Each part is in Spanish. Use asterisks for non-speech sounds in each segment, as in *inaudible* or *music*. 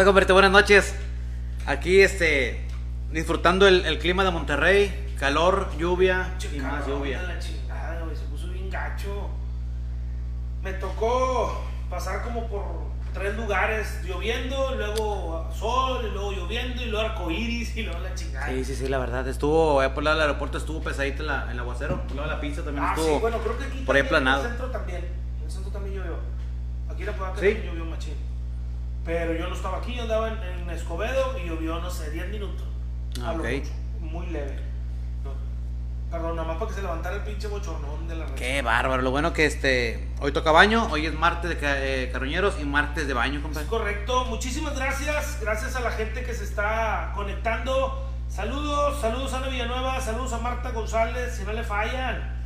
estás? Buenas noches. Aquí, este, disfrutando el, el clima de Monterrey, calor, lluvia y más lluvia. de la chingada, güey, se puso bien gacho. Me tocó pasar como por tres lugares, lloviendo, luego sol, y luego lloviendo, y luego arcoíris, y luego la chingada. Sí, sí, sí, la verdad. Estuvo, allá por el lado del aeropuerto estuvo pesadito el, el aguacero. Por el lado de la pizza también Ah, estuvo. sí, bueno, creo que aquí por ahí planado. En el centro también. En el centro también llovió. Aquí la Podaca ¿Sí? también llovió machín. Pero yo no estaba aquí, yo andaba en, en Escobedo y llovió, no sé, 10 minutos. Ah, A lo ok. mucho, Muy leve. No. Perdón, nada más para que se levantara el pinche bochornón de la red. Qué bárbaro. Lo bueno que este, hoy toca baño, hoy es martes de ca- eh, carroñeros y martes de baño, Es compadre. correcto. Muchísimas gracias. Gracias a la gente que se está conectando. Saludos, saludos a Ana Villanueva, saludos a Marta González, si no le fallan.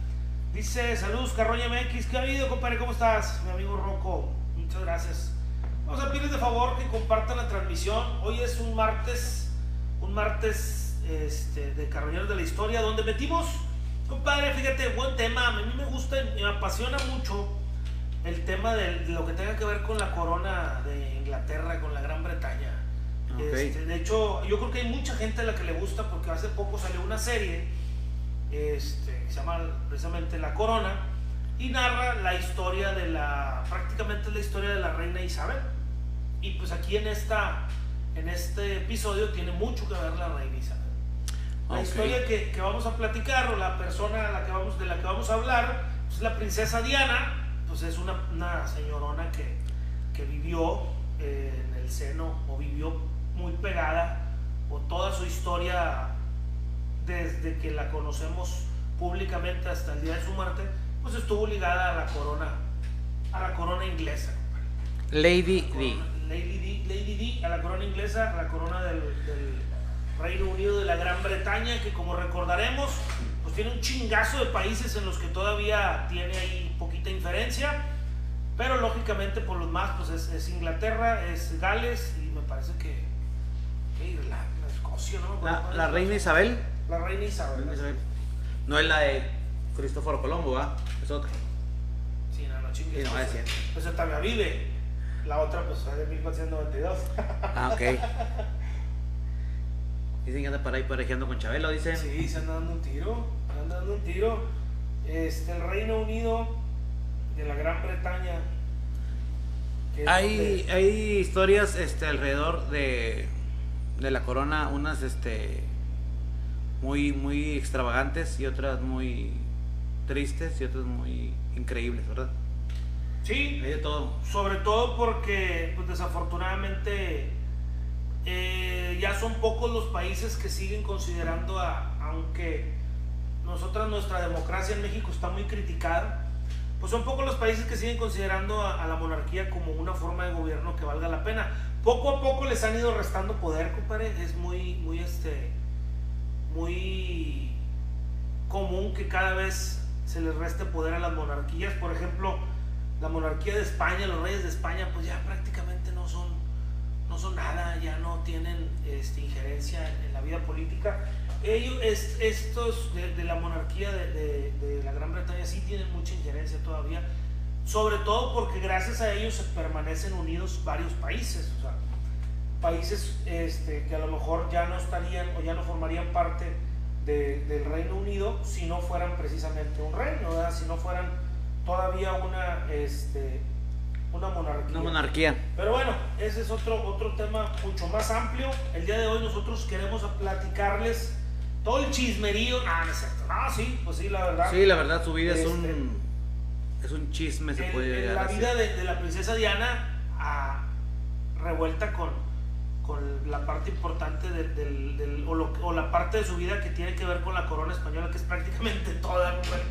Dice, saludos Carroña MX. ¿Qué ha habido, compadre? ¿Cómo estás? Mi amigo Rocco. Muchas gracias. Vamos a pedirles de favor que compartan la transmisión. Hoy es un martes, un martes este, de Carroñeros de la Historia, donde metimos, compadre, fíjate, buen tema. A mí me gusta me apasiona mucho el tema de lo que tenga que ver con la corona de Inglaterra, con la Gran Bretaña. Este, de hecho, yo creo que hay mucha gente a la que le gusta porque hace poco salió una serie este, que se llama precisamente La Corona y narra la historia de la, prácticamente la historia de la reina Isabel. Y pues aquí en, esta, en este episodio tiene mucho que ver la reina Isabel. La Ok. historia que, que vamos a platicar o la persona a la que vamos, de la que vamos a hablar es la princesa Diana, pues es una, una señorona que, que vivió eh, en el seno o vivió muy pegada o toda su historia desde que la conocemos públicamente hasta el día de su muerte, pues estuvo ligada a la corona, a la corona inglesa. Lady D. Lady D, Lady D, a la corona inglesa, a la corona del, del Reino Unido de la Gran Bretaña, que como recordaremos, pues tiene un chingazo de países en los que todavía tiene ahí poquita inferencia, pero lógicamente por los más, pues es, es Inglaterra, es Gales y me parece que, que Irlanda, Escocia, ¿no? La, la reina Isabel. La reina Isabel. Reina Isabel. No es la de Cristóforo Colombo, ¿va? Es otra. Sí, no, no chingues. Sí, no, pues, es cierto. pues todavía vive. La otra, pues, es de 1492. Ah, ok. *laughs* Dicen que anda para ahí parejeando con Chabelo, dicen. Sí, se anda dando un tiro. Se anda dando un tiro. Este, el Reino Unido de la Gran Bretaña. Hay, donde- hay historias este, alrededor de, de la corona, unas este, muy, muy extravagantes y otras muy tristes y otras muy increíbles, ¿verdad? Sí, Hay de todo. sobre todo porque, pues, desafortunadamente, eh, ya son pocos los países que siguen considerando, a, aunque nosotras, nuestra democracia en México está muy criticada, pues son pocos los países que siguen considerando a, a la monarquía como una forma de gobierno que valga la pena. Poco a poco les han ido restando poder, compadre. Es muy, muy, este, muy común que cada vez se les reste poder a las monarquías. Por ejemplo, la monarquía de España, los reyes de España, pues ya prácticamente no son, no son nada, ya no tienen este, injerencia en, en la vida política. Ellos, es- estos de, de la monarquía de, de- de la Gran Bretaña sí tienen mucha injerencia todavía, sobre todo porque gracias a ellos se permanecen unidos varios países, o sea, países este, que a lo mejor ya no estarían o ya no formarían parte de- del Reino Unido si no fueran precisamente un reino, ¿verdad? si no fueran todavía una, este, una monarquía. Una monarquía. Pero bueno, ese es otro, otro tema mucho más amplio. El día de hoy nosotros queremos platicarles todo el chismerío. Ah, no es cierto. Ah, sí, pues sí, la verdad. Sí, la verdad, su vida es Este, un, es un chisme, se El- puede llegar la vida de, de la princesa Diana ah, revuelta con, con la parte importante de- del, del- o, lo- o la parte de su vida que tiene que ver con la corona española, que es prácticamente *laughs* toda. mujer.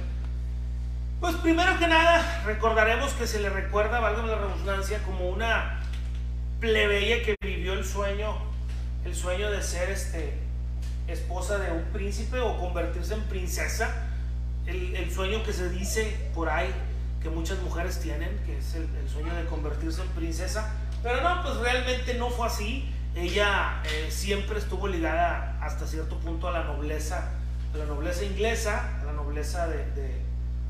Pues primero que nada, recordaremos que se le recuerda, valga la redundancia, como una plebeya que vivió el sueño, el sueño de ser este, esposa de un príncipe o convertirse en princesa. El, sueño que se dice por ahí que muchas mujeres tienen, que es el, sueño de convertirse en princesa. Pero no, pues realmente no fue así. Ella eh, siempre estuvo ligada hasta cierto punto a la nobleza, a la nobleza inglesa, a la nobleza de-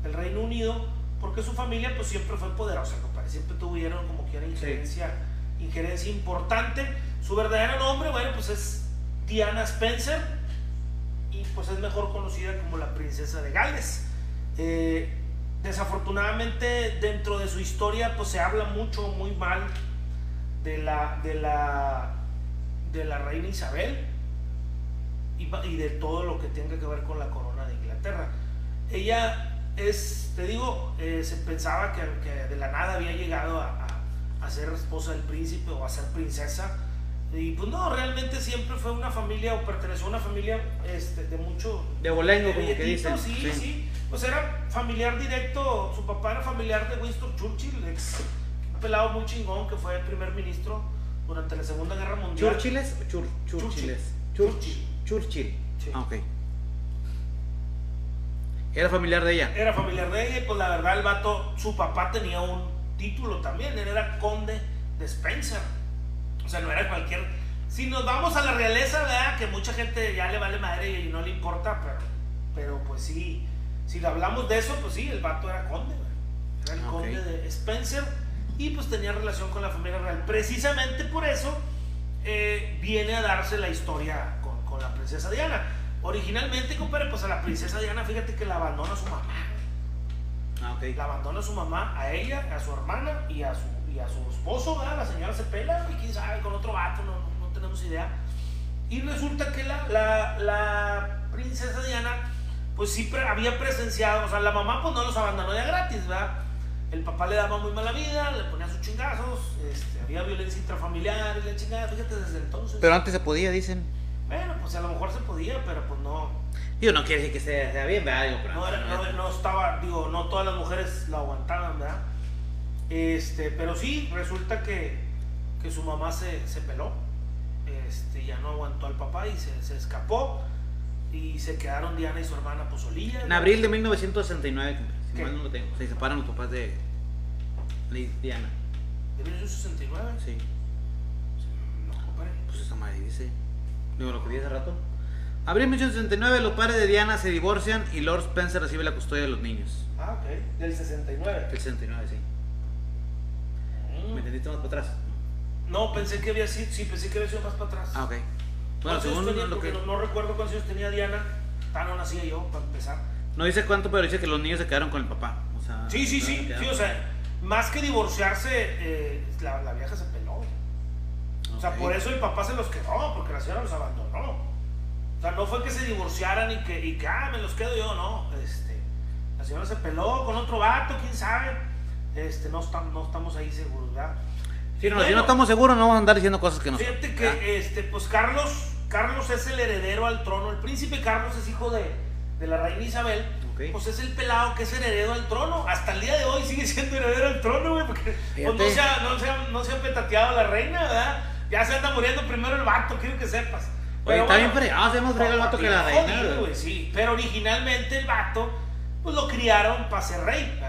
del Reino Unido, porque su familia pues siempre fue poderosa, compadre. Siempre tuvieron como quiera injerencia injerencia importante. Su verdadero nombre, bueno, pues es Diana Spencer y pues es mejor conocida como la princesa de Gales. Eh, desafortunadamente dentro de su historia pues se habla mucho, muy mal de la, de la, de la reina Isabel y, y de todo lo que tenga que ver con la corona de Inglaterra. Ella es, te digo, eh, se pensaba que, que, de la nada había llegado a, a, a, ser esposa del príncipe o a ser princesa. Y pues no, realmente siempre fue una familia o perteneció a una familia este, de mucho... De bolengo, como que dicen. Sí, sí, sí, Pues era familiar directo, su papá era familiar de Winston Churchill, ex, un pelado muy chingón que fue primer ministro durante la Segunda Guerra Mundial. ¿Churchilles o Chur Churchilles? Churchill. Churchill. Sí. Ah, ok. ¿Era familiar de ella? Era familiar de ella y pues la verdad el vato, su papá tenía un título también, él era conde de Spencer. O sea, no era cualquier... Si nos vamos a la realeza, ¿verdad? Que mucha gente ya le vale madre y no le importa, pero, pero pues sí, si hablamos de eso, pues sí, el vato era conde, güey. Era el Ok. conde de Spencer y pues tenía relación con la familia real. Precisamente por eso eh, viene a darse la historia con, con la princesa Diana. Originalmente, compadre, pues a la princesa Diana, fíjate que la abandona su mamá. Ah, ok. La abandona su mamá, a ella, a su hermana y a su, y a su esposo, ¿verdad? La señora se pela, y quién sabe, con otro vato, no, no, no tenemos idea. Y resulta que la, la, la princesa Diana, pues sí pre- había presenciado, o sea, la mamá pues no los abandonó ya gratis, ¿verdad? El papá le daba muy mala vida, le ponía sus chingazos, este, había violencia intrafamiliar y la chingada, fíjate desde entonces. Pero antes se podía, dicen. Bueno, pues a lo mejor se podía, pero pues no, Digo, no quiere decir que sea, sea bien, ¿verdad? Digo, no, era- no- no estaba, digo, no todas las mujeres la aguantaban, ¿verdad? Este, pero sí, resulta que, que su mamá se, se peló, este, ya no aguantó al papá y se, se escapó y se quedaron Diana y su hermana pues solillas. En abril de 1969, si ¿Qué? mal no lo tengo, se separan los papás de de Diana. ¿De 1969? Sí, No, compadre. pues esa madre dice. Digo, lo que dije hace rato. Abril de 1969, los padres de Diana se divorcian y Lord Spencer recibe la custodia de los niños. Ah, ok, del 69. El 69, sí. ¿Me entendiste más para atrás? No, pensé que había sido, sí, pensé que había sido más para atrás. Ah, ok. Bueno, ¿Cuántos años según tenía? lo que... no, no recuerdo cuántos años tenía Diana, tan no nacía yo, para empezar. No dice cuánto, pero dice que los niños se quedaron con el papá. O sea, Sí, sí, sí, sí, o sea, más que divorciarse, eh, la, la vieja se. O sea, Ok. por eso el papá se los quedó, porque la señora los abandonó. O sea, no fue que se divorciaran y que, y que ah, me los quedo yo, no. Este, la señora se peló con otro vato, quién sabe. Este, no, estamos, no estamos ahí seguros, ¿verdad? Sí, no, Bueno, si no estamos seguros, no vamos a andar diciendo cosas que no. Fíjate que, ¿verdad? este, pues Carlos, Carlos es el heredero al trono. El príncipe Carlos es hijo de, de la reina Isabel. Ok. Pues es el pelado que es heredero al trono. Hasta el día de hoy sigue siendo heredero al trono, güey. Porque pues, no, se ha, no, se ha, no se ha petateado la reina, ¿verdad? Ya se anda muriendo primero el vato, quiero que sepas. Oye, Pero está bien bueno, fregado, se hemos fregado el vato que la bien reina. jodido, sí. Pero originalmente el vato, pues lo criaron para ser rey.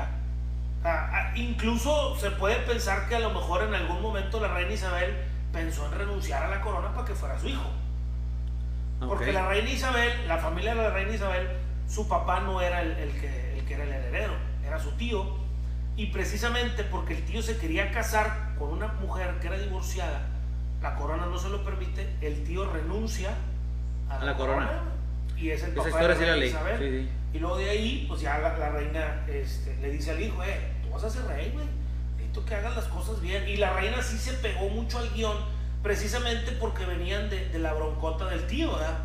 Ah, ah, incluso se puede pensar que a lo mejor en algún momento la reina Isabel pensó en renunciar a la corona para que fuera su hijo. Porque Ok. la reina Isabel, la familia de la reina Isabel, su papá no era el, el que, el que era el heredero, era su tío. Y precisamente porque el tío se quería casar con una mujer que era divorciada, la corona no se lo permite, el tío renuncia a la, A la corona. Y es el Esa papá de historia sí la leí. Isabel. Sí, sí. Y luego de ahí, pues ya la, la reina este, le dice al hijo, eh, tú vas a ser rey, güey. Necesito que hagas las cosas bien. Y la reina sí se pegó mucho al guion, precisamente porque venían de, de la broncota del tío, ¿verdad?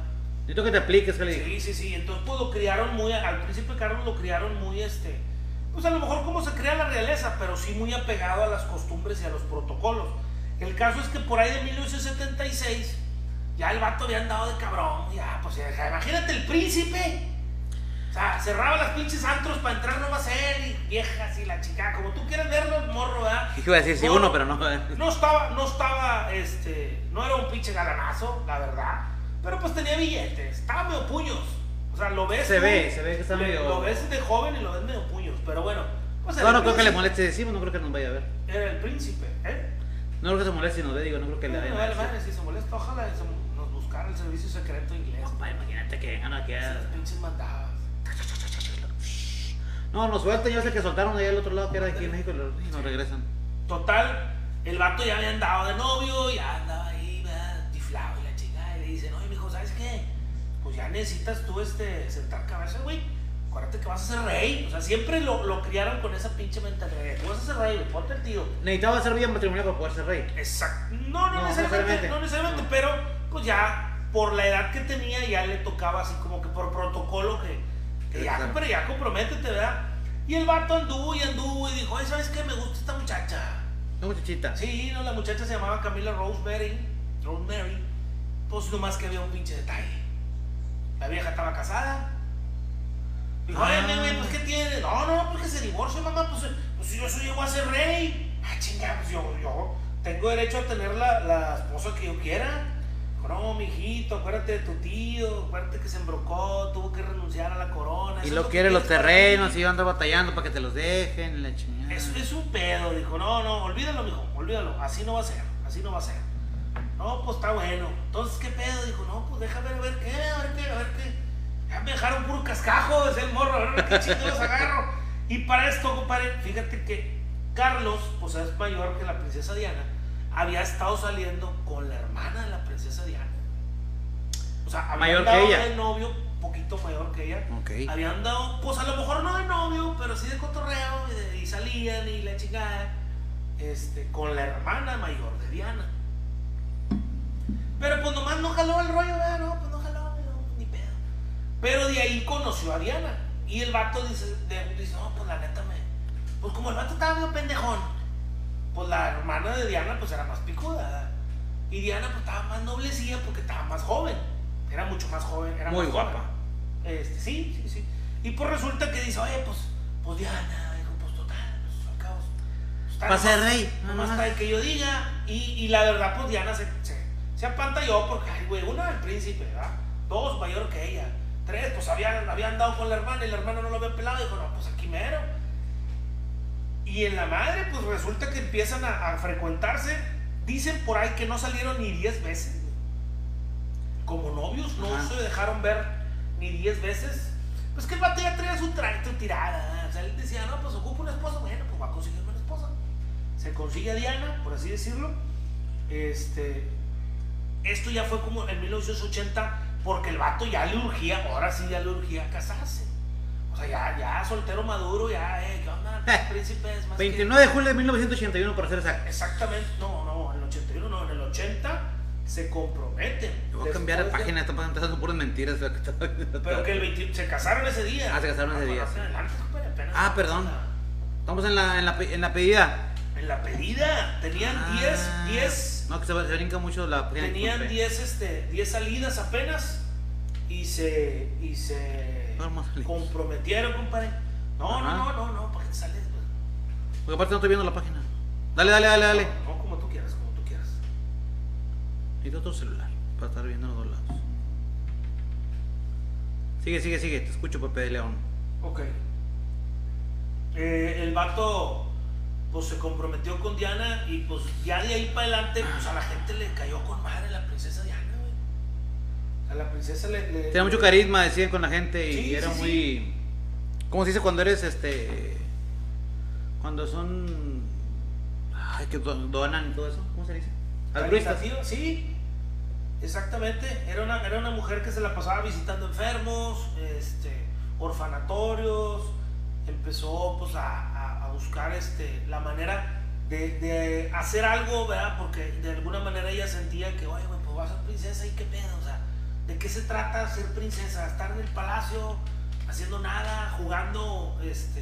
Necesito que te apliques, dije. Sí, sí, sí. Entonces, pues lo criaron muy, al príncipe Carlos lo criaron muy, este, pues a lo mejor como se crea la realeza, pero sí muy apegado a las costumbres y a los protocolos. El caso es que por ahí de 1976, ya el vato había andado de cabrón, ya, pues ya, imagínate el príncipe. O sea, cerraba las pinches antros para entrar no va a ser, y viejas y la chica, como tú quieras verlo, morro, ¿verdad? Iba a decir sí No, uno, pero no. No estaba, no estaba, este, no era un pinche galanazo, la verdad. Pero pues tenía billetes, estaba medio puños. O sea, lo ves. Se tú, ve, se ve que está le- medio- Lo ves de joven y lo ves medio puños. Pero bueno, pues No, no creo que le moleste decimos, no creo que nos vaya a ver. Era el príncipe, ¿eh? No creo que se moleste si nos ve, digo, no creo que le No, vaya vale, ver. si se molesta, ojalá nos buscara el servicio secreto inglés. imagínate que vengan aquí a- Esas pinches mandadas. No, nos sueltan, yo sé que soltaron allá al otro lado que era aquí en México y nos regresan. Total, el vato ya había andado de novio, ya andaba ahí. Tiflado y la chingada. Y le dicen, oye, mijo, ¿sabes qué? Pues ya necesitas tú este, sentar cabeza, güey. Acuérdate que vas a ser rey. O sea, siempre lo, lo criaron con esa pinche mentalidad. Tú vas a ser rey, ponte el tío. Necesitaba ser bien matrimonial para poder ser rey. Exacto. No, no, No, necesariamente, no necesariamente, No. pero pues ya por la edad que tenía ya le tocaba así como que por protocolo que, que ya, pero ya comprométete, ¿verdad? Y el vato anduvo y anduvo y dijo, ay, ¿sabes qué? Me gusta esta muchacha. Una muchachita. Sí, no, la muchacha se llamaba Camila Rosemary. Rosemary. Pues nomás que había un pinche detalle. La vieja estaba casada. Dijo, ay, Ah. güey, pues ¿qué tiene? No, no, pues que se divorcie, mamá. Pues, pues yo soy llego a ser rey. Ah, chinga, pues yo, yo tengo derecho a tener la, la esposa que yo quiera. Dijo, no, mijito, acuérdate de tu tío. Acuérdate que se embrocó, tuvo que renunciar a la corona. Y lo que quiere los terrenos ti". y yo ando batallando para que te los dejen. La chingada. Es, es un pedo, dijo, no, no, olvídalo, mijo, olvídalo, así no va a ser, así no va a ser. No, pues está bueno. Entonces, ¿qué pedo? Dijo, no, pues déjame ver qué, a ver qué, a ver qué. Ya me dejaron puro cascajo, decía el morro, a ver qué chingados agarro. Y para esto, compadre, fíjate que Carlos, pues es mayor que la princesa Diana, había estado saliendo con la hermana de la princesa Diana. O sea, había Mayor que ella. de novio, poquito mayor que ella. Ok. Habían dado, pues a lo mejor no de novio, pero sí de cotorreo y, de- y salían y la chingada, este, con la hermana mayor de Diana. Pero pues nomás no jaló el rollo, ¿verdad? no, pues Pero de ahí conoció a Diana. Y el vato dice, de- dice, no, pues la neta me. Pues como el vato estaba medio pendejón, pues la hermana de Diana pues era más picuda. ¿verdad? Y Diana pues estaba más noblecilla porque estaba más joven. Era mucho más joven, era Muy más guapa. joven. Este, sí, sí, sí. Y pues resulta que dice, oye, pues, pues Diana, dijo, pues total, pues al cabo. pues, ser rey, Nomás está el que yo diga. Y, y la verdad, pues Diana se, se, se apantalló porque, ay, güey, uno era el príncipe, ¿verdad? Dos, mayor que ella. Tres, pues habían, habían dado con la hermana y la hermana no lo había pelado. Dijo, no, pues aquí mero. Y en la madre, pues resulta que empiezan a, a frecuentarse. Dicen por ahí que no salieron ni 10 veces. Como novios, no Ajá. se dejaron ver ni 10 veces. Pues que el vato ya traía su tracto tirada. ¿eh? O sea, él decía, no, pues ocupa una esposa. Bueno, pues va a conseguirme una esposa. Se consigue a Diana, por así decirlo. Este, esto ya fue como en 1980, porque el vato ya le urgía, ahora sí ya le urgía casarse. O sea, ya, ya soltero maduro, ya, eh, ¿qué onda? Príncipe es más que- 29 de julio de 1981, para ser exacto. Exactamente, no, no, en el 81 no, en el 80 se comprometen. Yo voy a cambiar de página, están empezando puras mentiras. Pero que el 20 se casaron ese día. Ah, se casaron ese día, Ah, perdón. Estamos en la, en la, en la pedida. En la pedida tenían Ah, 10, 10, No, que se, se brinca mucho la tenían disculpe. 10, este, 10 salidas apenas y se, y se comprometieron, compadre. No, Ajá. no, no, no, no, ¿para qué sales? güey? Porque aparte no estoy viendo la página. Dale, dale, dale, dale. No, no, como tú quieras, como tú quieras. Necesito otro celular para estar viendo los dos lados. Sigue, sigue, sigue. Te escucho, Pepe de León. Ok. Eh, el vato pues se comprometió con Diana y pues ya de ahí para adelante pues a la gente le cayó con madre la princesa Diana, güey. A la princesa le... le- Tenía mucho carisma, decían con la gente y Sí, era sí, muy... ¿Cómo se dice cuando eres este... Cuando son... Ay, que do- donan y todo eso. ¿Cómo se dice? Altruistas. Sí, exactamente. Era una, era una mujer que se la pasaba visitando enfermos, este, orfanatorios. Empezó pues a buscar este, la manera de, de hacer algo, ¿verdad? Porque de alguna manera ella sentía que, oye, pues vas a ser princesa y qué pedo, o sea, ¿de qué se trata ser princesa? Estar en el palacio haciendo nada, jugando, este,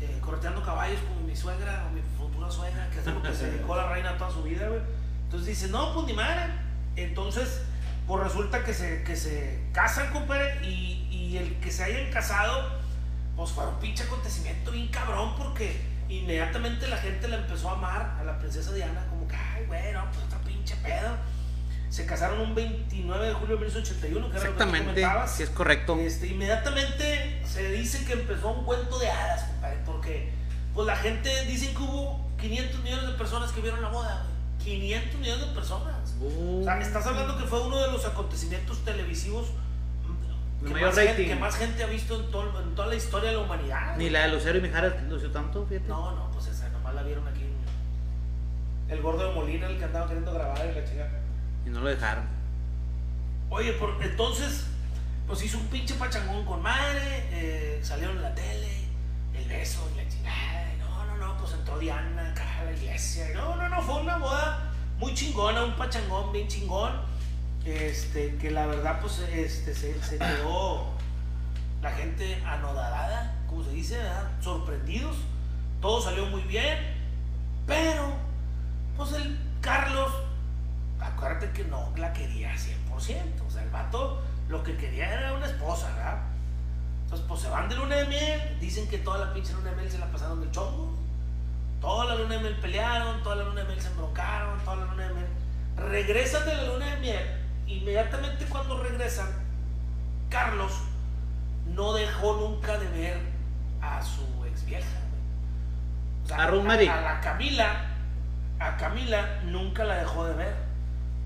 eh, correteando caballos como mi suegra o mi futura suegra, que es lo que se *laughs* dedicó la reina toda su vida, güey. Entonces dice, no, pues ni madre. Entonces, pues resulta que se, que se casan, compadre, y, y el que se hayan casado, pues fue un pinche acontecimiento bien cabrón, porque inmediatamente la gente la empezó a amar a la princesa Diana, como que, ay, güey, no, pues otro pinche pedo. Se casaron un 29 de julio de 1981, que era lo que Exactamente, si es correcto. Este, inmediatamente se dice que empezó un cuento de hadas, compadre, porque pues la gente dice que hubo 500 millones de personas que vieron la boda, güey. 500 millones de personas. O sea, estás hablando que fue uno de los acontecimientos televisivos De que mayor más, gente, rating. que más gente ha visto en, todo- en toda la historia de la humanidad. Ni la de Lucero y Mijares lució tanto, fíjate. No, no, pues esa nomás la vieron aquí. el gordo de Molina, el que andaba queriendo grabar y la chica. Y no lo dejaron. Oye, por, entonces, pues hizo un pinche pachangón con madre, eh, salieron en la tele, el beso y la chingada. No, no, no, pues entró Diana acá a la iglesia. No, no, no, fue una boda muy chingona, un pachangón bien chingón. Este, que la verdad, pues, este, se, quedó la gente anodada, como se dice, sorprendidos. Todo salió muy bien, pero, pues el Carlos, acuérdate que no la quería 100%. O sea, el vato lo que quería era una esposa, ¿verdad? Entonces, pues se van de luna de miel, dicen que toda la pinche luna de miel se la pasaron del chongo. Toda la luna de miel pelearon, toda la luna de miel se embroncaron, toda la luna de miel. Regresan de la luna de miel, inmediatamente cuando regresan, Carlos no dejó nunca de ver a su ex vieja. O sea, A Rosemary. a la Camila, a Camila nunca la dejó de ver.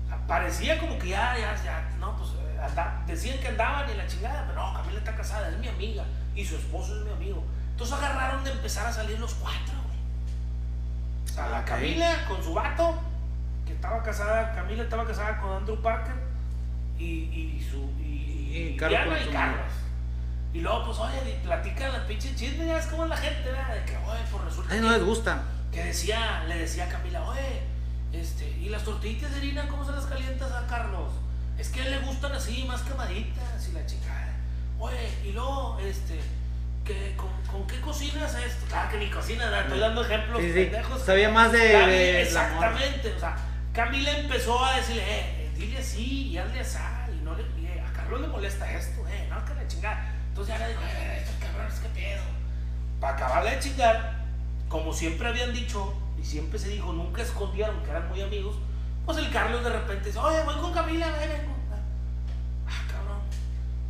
O sea, parecía como que ya, ya, ya, no, pues eh, anda- decían que andaban y la chingada, pero no, Camila está casada, es mi amiga y su esposo es mi amigo. Entonces agarraron de empezar a salir los cuatro, güey. O sea, la. Camila con su vato, que estaba casada, Camila estaba casada con Andrew Parker y, y su y, Y Carlos y Carlos. Y luego, pues, oye, y platican la pinche chisme, ya es como la gente, ¿verdad? De que, oye, pues resulta Ay, que, no les gusta. que decía, le decía a Camila, oye, este, ¿y las tortillitas de harina cómo se las calientas a Carlos? Es que a él le gustan así, más quemaditas y la chica. Oye, y luego, este, ¿qué, con, con qué cocinas esto? Claro que ni cocina, ¿verdad? estoy dando ejemplos Sí, sí. pendejos. Sabía más de, Camila, de exactamente, o sea, Camila empezó a decirle, eh, dile así y hazle así, y no le, y a Carlos le molesta esto, eh, no, que la chingada. Entonces ya le dijo, eh, estos cabrones, qué pedo. Para acabarle de chingar, como siempre habían dicho, y siempre se dijo, nunca escondieron que eran muy amigos, pues el Carlos de repente dice, oye, voy con Camila, ven, vengo. Ah, cabrón.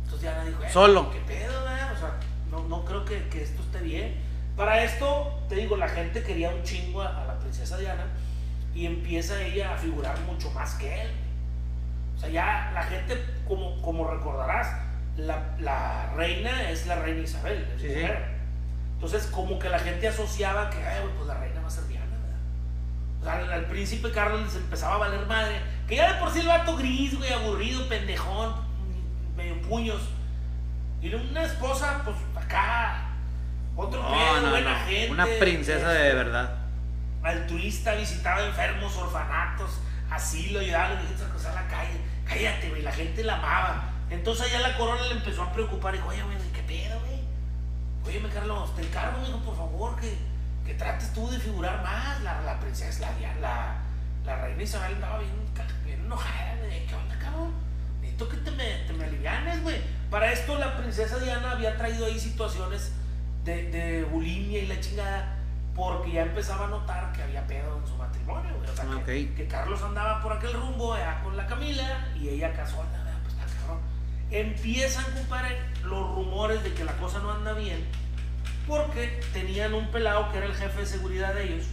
Entonces ya le dijo, eh, Solo. ¿qué pedo, eh? O sea, no, no creo que, que esto esté bien. Para esto, te digo, la gente quería un chingo a, a la princesa Diana y empieza ella a figurar mucho más que él. O sea, ya la gente, como, como recordarás, la, la reina es la reina Isabel, es Sí. Entonces, como que la gente asociaba que, ay, pues la reina va a ser Diana, ¿verdad? O sea, al, príncipe Carlos les empezaba a valer madre. Que ya de por sí el vato gris, güey, aburrido, pendejón, medio puños. Y una esposa, pues acá, otro No, pedo, no, buena no. gente. Una princesa de verdad. altruista, visitaba enfermos, orfanatos, asilo, ayudaba a los viejitos a cruzar la calle. Cállate, güey, la gente la amaba. Entonces allá la corona le empezó a preocupar y dijo, oye, güey, ¿qué pedo, güey? Óyeme, Carlos, te encargo, mijo, por favor, que, que trates tú de figurar más. La, la princesa, la, la, la reina Isabel andaba bien, bien enojada. ¿Qué onda, cabrón? Necesito que te me, te me alivianes, güey. Para esto la princesa Diana había traído ahí situaciones de, de bulimia y la chingada, porque ya empezaba a notar que había pedo en su matrimonio, güey. O sea, que, Ok. que Carlos andaba por aquel rumbo allá con la Camila y ella casual, nada, pues está cabrón. Empiezan, compadre, los rumores de que la cosa no anda bien, porque tenían un pelado que era el jefe de seguridad de ellos,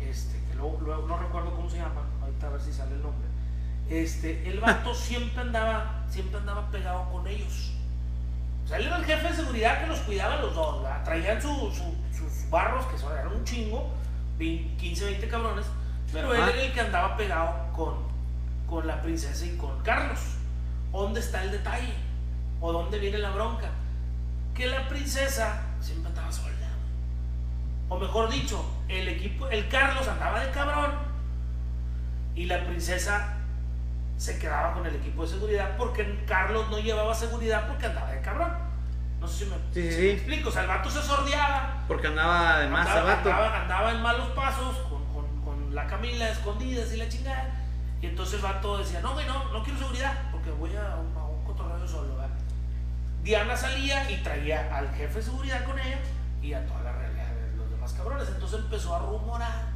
este, que luego, luego no recuerdo cómo se llama, ahorita a ver si sale el nombre. Este, el vato *laughs* siempre andaba, siempre andaba pegado con ellos. O sea, él era el jefe de seguridad que los cuidaba los dos, ¿verdad? Traían su- su- sus barros, que son, eran un chingo, 20, 15, 20 cabrones, pero él era el que andaba pegado con, con la princesa y con Carlos. ¿Dónde está el detalle? ¿O dónde viene la bronca? Que la princesa siempre andaba sola. O mejor dicho, el equipo, el Carlos andaba de cabrón y la princesa se quedaba con el equipo de seguridad porque Carlos no llevaba seguridad porque andaba de cabrón. No sé si me, Sí, sí, si sí. me explico. O sea, el vato se sordeaba, Porque andaba de más andaba, sabato. andaba- andaba en malos pasos con, con- con la Camila escondidas y la chingada. Y entonces el vato decía, no, güey, no, no quiero seguridad porque voy a un, a un cotorreo solo. ¿verdad? Diana salía y traía al jefe de seguridad con ella y a toda la realidad de los demás cabrones. Entonces empezó a rumorar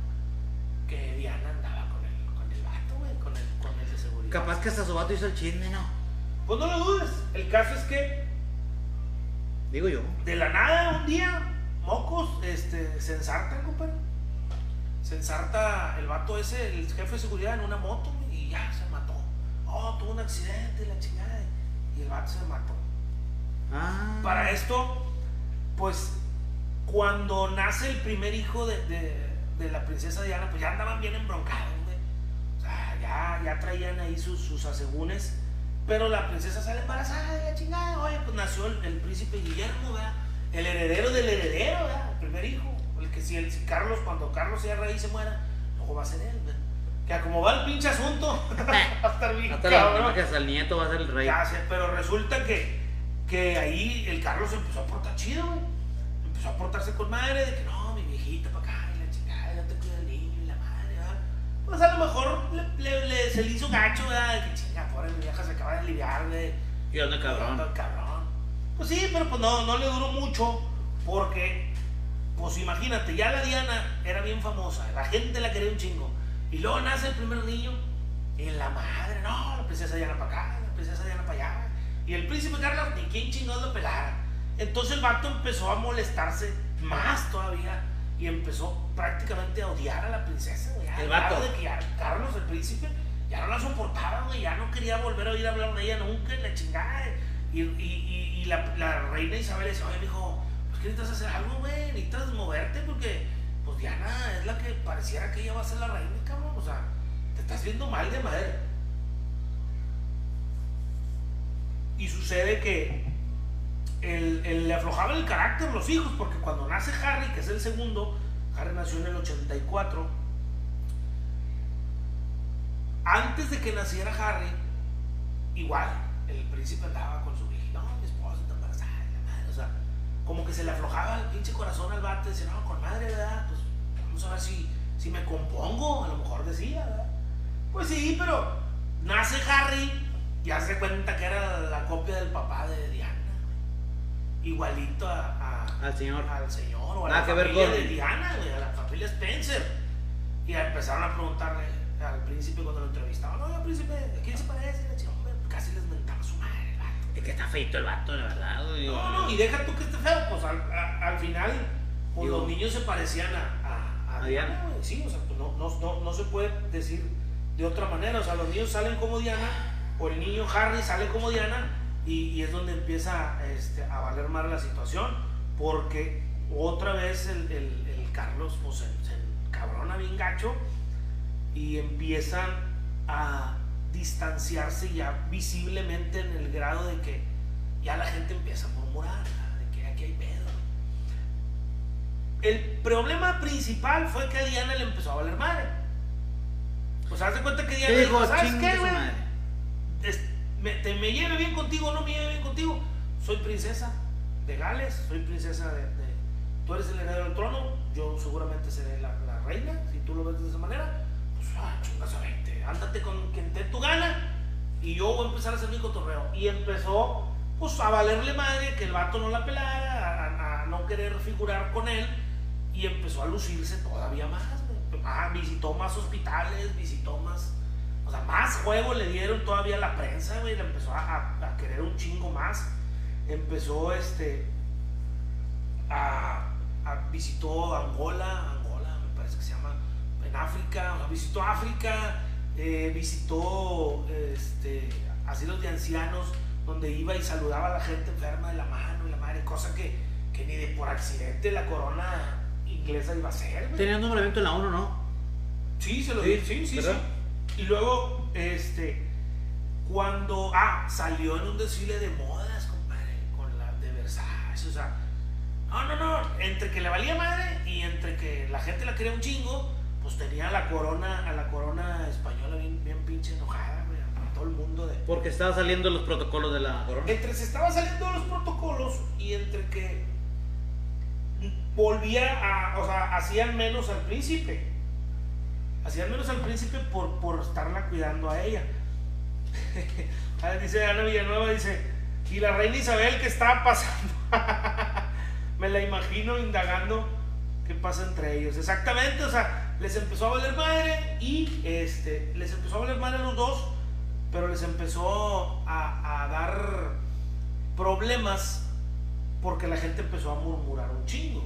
que Diana andaba con el, con el vato, güey, con el, con el de seguridad. Capaz que hasta su vato hizo el chisme, ¿no? Pues no lo dudes. El caso es que Digo yo. de la nada un día, mocos, este, se ensartan, compadre. Se ensarta el vato ese, el jefe de seguridad, en una moto y ya se mató. Oh, tuvo un accidente, la chingada. Y el vato se mató. Ah. Para esto, pues, cuando nace el primer hijo de, de, de la princesa Diana, pues ya andaban bien embroncados, güey. O sea, ya, ya traían ahí sus, sus asegúnes. Pero la princesa sale embarazada de la chingada. Oye, pues nació el, el príncipe Guillermo, ¿verdad? El heredero del heredero, ¿verdad? El primer hijo. El que si, el, si Carlos, cuando Carlos sea rey y se muera, luego va a ser él, ¿verdad? Que como va el pinche asunto, *laughs* va a estar bien Hasta cabrón. la, que el nieto va a ser el rey. Ya sé, pero resulta que, que ahí el Carlos empezó a portar chido, güey. Empezó a portarse con madre de que no, mi viejita para acá, y la chingada, ya te cuida el niño y la madre, ¿verdad? Pues a lo mejor le, le- le- se le hizo gacho, ¿verdad? De que chinga, pobre mi vieja se acaba de aliviar, güey. ¿Y dónde cabrón? Anda, cabrón. Pues sí, pero pues no, no le duró mucho porque, pues imagínate, ya la Diana era bien famosa, la gente la quería un chingo. Y luego nace el primer niño y la madre, no, la princesa Diana para acá, la princesa Diana para allá. Y el príncipe Carlos, ni quién chingados lo pelara. Entonces el vato empezó a molestarse más todavía y empezó prácticamente a odiar a la princesa, güey. El vato. de que Carlos, el príncipe, ya no la soportaba, güey, ya no quería volver a oír hablar de ella nunca, la chingada. Y, y, y, la, reina Isabel dice, oye, mijo, pues que necesitas hacer algo, güey, necesitas moverte porque, pues Diana es la que pareciera que ella va a ser la reina, cabrón, o sea, te estás viendo mal de madre. Y sucede que el, el- le aflojaban el carácter los hijos, porque cuando nace Harry, que es el segundo, Harry nació en el 84, antes de que naciera Harry, igual, el príncipe andaba con su hija, no, mi esposa está embarazada, la madre", o sea, como que se le aflojaba el pinche corazón al y decía, no, con madre, ¿verdad? Pues vamos a ver si, si me compongo, a lo mejor decía, ¿verdad? Pues sí, pero nace Harry, ya se cuenta que era la copia del papá de Diana, güey. igualito a, a- Al señor. al señor o a Nada la ver familia de Diana, güey, a la familia Spencer. Y empezaron a preguntarle al príncipe cuando lo entrevistaban, oye, príncipe, ¿a quién se parece? Le decía, "Hombre, casi les mentaba su madre, el vato. Es que está feito el vato, la verdad. güey. No, no, y deja tú que esté feo, pues al, a- al final, pues Digo- los niños se parecían a, a, a ¿A Diana, güey. Sí, o sea, pues no, no, no, no se puede decir de otra manera. O sea, los niños salen como Diana, o el niño Harry sale como Diana, y, y es donde empieza este, a valer más la situación, porque otra vez el, el- el Carlos pues, se, se encabrona bien gacho y empiezan a distanciarse ya visiblemente en el grado de que ya la gente empieza a murmurar de que aquí hay pedo. El problema principal fue que a Diana le empezó a valer madre. Pues haz de cuenta que Diana ¿Qué dijo? ¿sabes qué, güey? me, te, me lleve bien contigo no me lleve bien contigo. Soy princesa de Gales, soy princesa de, de- Tú eres el heredero del trono, yo seguramente seré la, la reina, si tú lo ves de esa manera. Pues, ah, chingas a 20, ándate con quien te tu gana y yo voy a empezar a hacer mi cotorreo. Y empezó, pues, a valerle madre que el vato no la pelara, a, no querer figurar con él y empezó a lucirse todavía más. Ah, visitó más hospitales, visitó más o sea, más juego le dieron todavía a la prensa, güey. Le empezó a- a querer un chingo más. Empezó, este, a, a- visitó Angola, en África. o sea, visitó África, eh, visitó, este, asilos de ancianos, donde iba y saludaba a la gente enferma de la mano y la madre, cosa que, que ni de por accidente la corona inglesa iba a güey. Tenía un nombramiento en la ONU, ¿no? Sí, se lo Sí, di, sí, sí, sí. Y luego, este, cuando, ah, salió en un desfile de modas, compadre, con la de Versace, o sea, no, no, no, entre que le valía madre y entre que la gente la quería un chingo, pues tenía a la corona, a la corona española bien, bien pinche enojada, güey, a todo el mundo de... Porque estaba saliendo los protocolos de la corona. Entre se estaban saliendo los protocolos y entre que volvía a, o sea, hacían menos al príncipe. Hacían menos al príncipe por, por estarla cuidando a ella. *laughs* Dice Ana Villanueva, dice, y la reina Isabel, ¿qué estaba pasando? *laughs* Me la imagino indagando qué pasa entre ellos. Exactamente, o sea, les empezó a valer madre y este, les empezó a valer madre a los dos, pero les empezó a, a dar problemas porque la gente empezó a murmurar un chingo.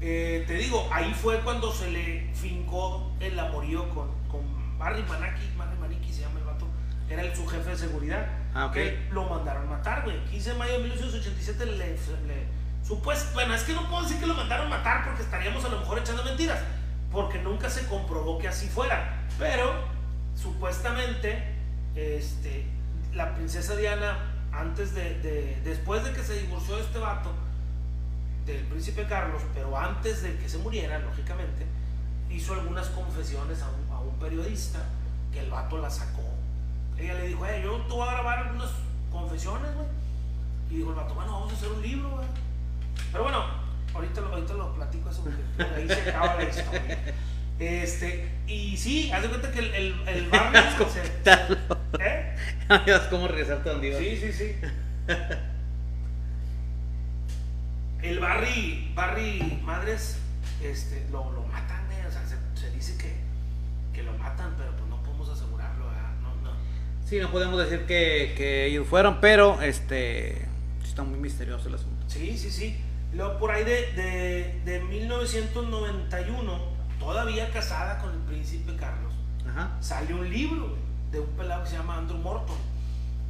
Eh, te digo, ahí fue cuando se le fincó el amorío con, con Barry Manaki, Barry Maniki se llama el vato, era el, su jefe de seguridad. Ah, que lo mandaron matar, güey. 15 de mayo de 1987 le, le- Supuesto, bueno, es que no puedo decir que lo mandaron matar porque estaríamos a lo mejor echando mentiras, porque nunca se comprobó que así fuera. Pero supuestamente, este, la princesa Diana, antes de, después de que se divorció de este vato, del príncipe Carlos, pero antes de que se muriera, lógicamente, hizo algunas confesiones a un, a periodista que el vato la sacó. Ella le dijo, yo te voy a grabar algunas confesiones, güey. Y dijo el vato, bueno, vamos a hacer un libro, güey. Pero bueno, ahorita lo, ahorita lo platico eso porque ahí se acaba la historia. Este, y sí, haz de cuenta que el, el, el *laughs* barrio. se, ¿Eh? cómo regresarte donde iba. Sí, sí, sí. el Barry, Barry Madres, este, lo, lo matan, o sea, se, se dice que, que, lo matan, pero pues no podemos asegurarlo. No, no. Sí, no podemos decir que, que ellos fueron, pero este, está muy misterioso el asunto. Sí, sí, sí. Luego por ahí de, de, de 1991, todavía casada con el príncipe Carlos, Ajá. sale un libro de un pelado que se llama Andrew Morton.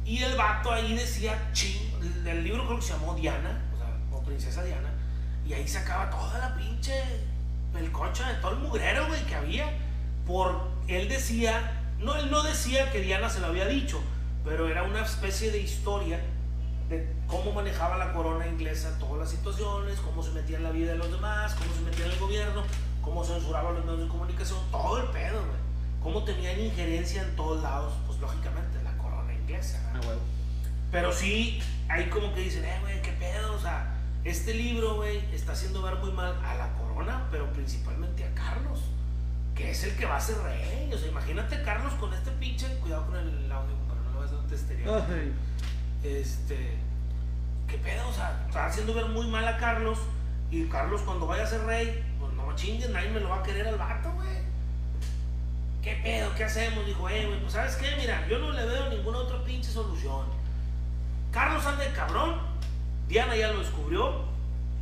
Y el vato ahí decía, ching, el libro creo que se llamó Diana, o sea, o Princesa Diana, y ahí sacaba toda la pinche coche de todo el mugrero, güey, que había. Por, él decía, no, él no decía que Diana se lo había dicho, pero era una especie de historia de cómo manejaba la corona inglesa todas las situaciones, cómo se metía en la vida de los demás, cómo se metía en el gobierno, cómo censuraba los medios de comunicación, todo el pedo, güey. Cómo tenían injerencia en todos lados, pues lógicamente la corona inglesa. Ah, Pero sí, hay como que dicen, eh, güey, qué pedo, o sea, este libro, güey, está haciendo ver muy mal a la corona, pero principalmente a Carlos, que es el que va a ser rey. O sea, imagínate Carlos con este pinche, cuidado con el audio, para no lo vas a un exterior este, ¿qué pedo? O sea, está haciendo ver muy mal a Carlos y Carlos cuando vaya a ser rey, pues no chingues, nadie me lo va a querer al vato, güey. ¿Qué pedo? ¿Qué hacemos? Dijo, eh, güey, pues sabes qué, mira, yo no le veo ninguna otra pinche solución. Carlos anda de cabrón, Diana ya lo descubrió.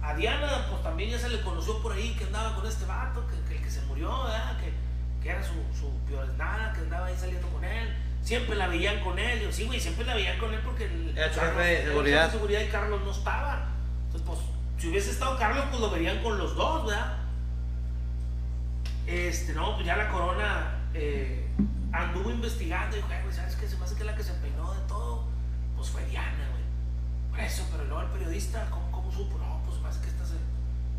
A Diana, pues también ya se le conoció por ahí que andaba con este vato, que, el que se murió, Que, que era su, su peor nada, que andaba ahí saliendo con él siempre la veían con él. Yo, sí, güey, siempre la veían con él porque el jefe de seguridad. de seguridad y Carlos no estaba. Entonces, pues, si hubiese estado Carlos, pues lo verían con los dos, ¿verdad? Este, no, pues ya la corona eh, anduvo investigando y dijo, güey, ¿sabes qué? Se me hace que la que se peinó de todo, pues fue Diana, güey. Por eso, pero luego el periodista, ¿cómo, cómo supo? No, pues más que esta se,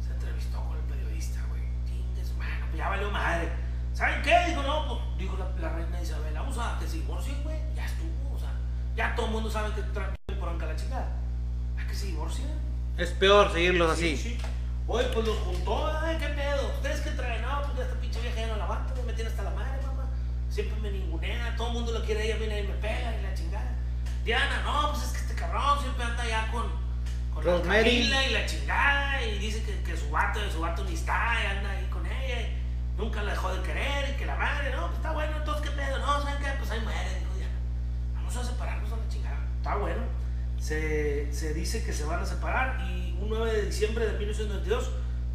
se entrevistó con el periodista, güey. Chingues, mano, pues ya valió madre. ¿Saben qué? Dijo, no, pues dijo la, la reina Isabel, vamos a que se divorcien, güey. Ya estuvo, o sea, ya todo el mundo sabe que traen por acá la chica. A que se divorcien. Es peor seguirlos así. Sí. Oye, pues los juntó, ay, qué pedo. ¿Ustedes qué traen? No, pues esta pinche vieja ya no la aguanto, me tiene hasta la madre, mamá. Siempre me ningunea, todo el mundo lo quiere, ella viene y me pega y la chingada. Diana, no, pues es que este cabrón siempre anda ya con, con la Camila y la chingada y dice que, que su vato, su vato ni está y anda ahí nunca la dejó de querer y que la madre, no, pues está bueno, entonces qué pedo, no, ¿saben qué? Pues ahí muere, dijo ya. Vamos a separarnos a la chingada. Está bueno. Se, se dice que se van a separar y un 9 de diciembre de 1992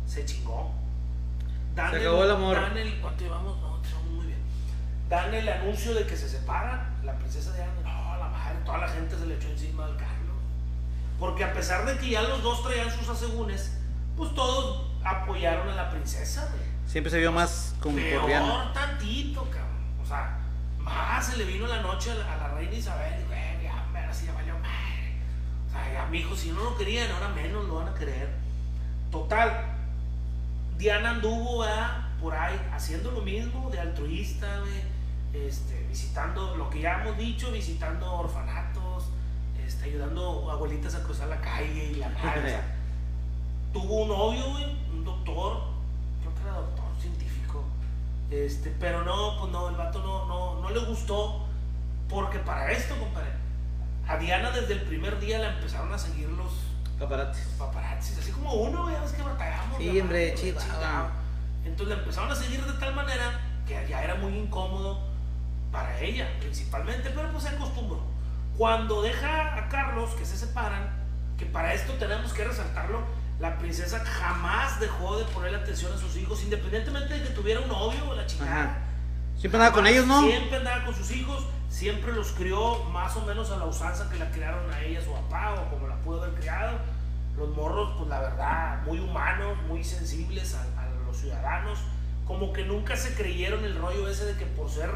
se chingó. Dan se acabó el, amor. Dan el, ¿Cuánto llevamos? No, estamos muy bien. Dan el anuncio de que se separan. La princesa de no, la madre, toda la gente se le echó encima al Carlos. Porque a pesar de que ya los dos traían sus asegúnes, pues todos apoyaron a la princesa, güey. Siempre se vio más como Peor tantito, cabrón. O sea, más se le vino la noche a la, reina Isabel. Y, güey, ya, ver si ya valió madre. O sea, ya, mijo, si no lo querían, ahora menos lo van a querer. Total, Diana anduvo, Por ahí, haciendo lo mismo, de altruista, Este, visitando, lo que ya hemos dicho, visitando orfanatos, este, ayudando abuelitas a cruzar la calle y la madre. *laughs* tuvo un novio, güey, un doctor. Este, pero no, pues no, el vato no, no, no le gustó. Porque para esto, compadre, a Diana desde el primer día la empezaron a seguir los paparazzis. paparazzis así como uno, ya ves que batallamos. Sí, hombre, chido. Entonces la empezaron a seguir de tal manera que ya era muy incómodo para ella, principalmente, pero pues se acostumbró. Cuando deja a Carlos, que se separan, que para esto tenemos que resaltarlo, la princesa jamás dejó de ponerle atención a sus hijos, independientemente de que tuviera un novio o la chingada. Siempre andaba con ellos, ¿no? Siempre andaba con sus hijos, siempre los crió más o menos a la usanza que la criaron a ella su papá o como la pudo haber criado. los morros, pues la verdad, muy humanos, muy sensibles a, los ciudadanos, como que nunca se creyeron el rollo ese de que por ser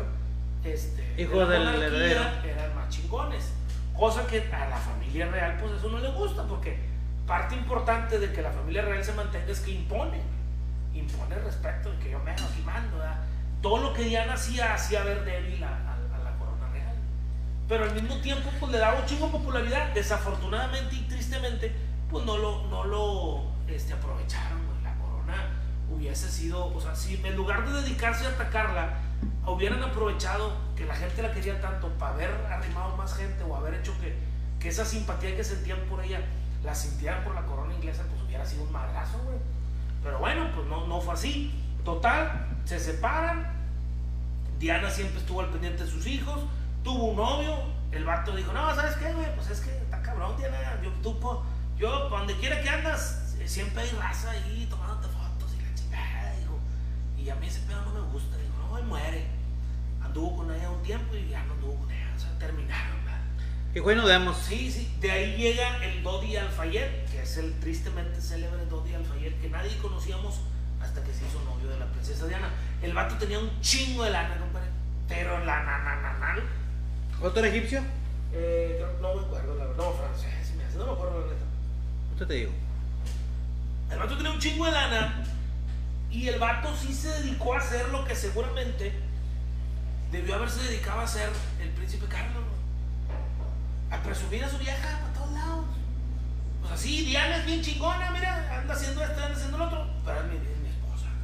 este, hijo del heredero eran más chingones. Cosa que a la familia real, pues eso no le gusta, porque parte importante de que la familia real se mantenga es que impone, impone respeto, de que yo me aquí mando, todo lo que Diana hacía, hacía ver débil a, la corona real. Pero al mismo tiempo, pues le daba un chingo de popularidad. Desafortunadamente y tristemente, pues no lo, no lo este, aprovecharon. La corona hubiese sido, o sea, si en lugar de dedicarse a atacarla, hubieran aprovechado que la gente la quería tanto para haber arrimado más gente o haber hecho que, que esa simpatía que sentían por ella la sintieran por la corona inglesa, pues hubiera sido un madrazo, güey. Pero bueno, pues no, no fue así. Total, se separan. Diana siempre estuvo al pendiente de sus hijos. Tuvo un novio. El vato dijo: No, ¿sabes qué, güey? Pues es que está cabrón, Diana. Yo, tú, yo, donde quiera que andas, eh, siempre hay raza ahí tomándote fotos y la chingada. Dijo. Y a mí ese pedo no me gusta. Dijo: No, él muere. Anduvo con ella un tiempo y ya no anduvo con ella. O sea, terminaron, Y bueno, veamos. Sí, sí. De ahí llega el Dodi Alfayet, que es el tristemente célebre Dodi Alfayet, que nadie conocíamos hasta que se hizo novio de la princesa Diana. El vato tenía un chingo de lana, compadre. Pero la nanananal. ¿Otro egipcio? Eh, no me acuerdo, la verdad. No, francés, no me acuerdo la neta. Usted te digo. El vato tenía un chingo de lana. Y el vato sí se dedicó a hacer lo que seguramente debió haberse dedicado a hacer el príncipe Carlos. A presumir a su vieja para todos lados. Pues así, Diana es bien chingona, mira, anda haciendo esto, anda haciendo lo otro. Pero es mi,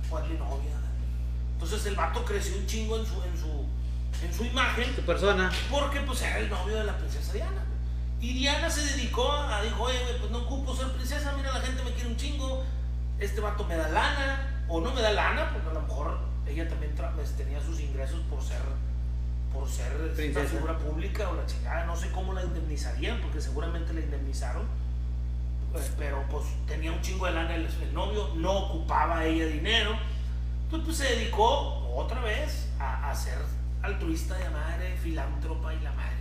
fue novia. Entonces el vato creció un chingo en su, en su, en su imagen. Su persona. Porque pues era el novio de la princesa Diana. Y Diana se dedicó a, dijo, oye, pues no ocupo ser princesa, mira, la gente me quiere un chingo, este vato me da lana, o no me da lana, porque a lo mejor ella también pues, tenía sus ingresos por ser por ser una figura pública o la chingada, no sé cómo la indemnizarían, porque seguramente la indemnizaron pues, pero pues tenía un chingo de lana el, novio, no ocupaba ella dinero. Entonces pues se dedicó otra vez a, ser altruista de madre, filántropa y la madre.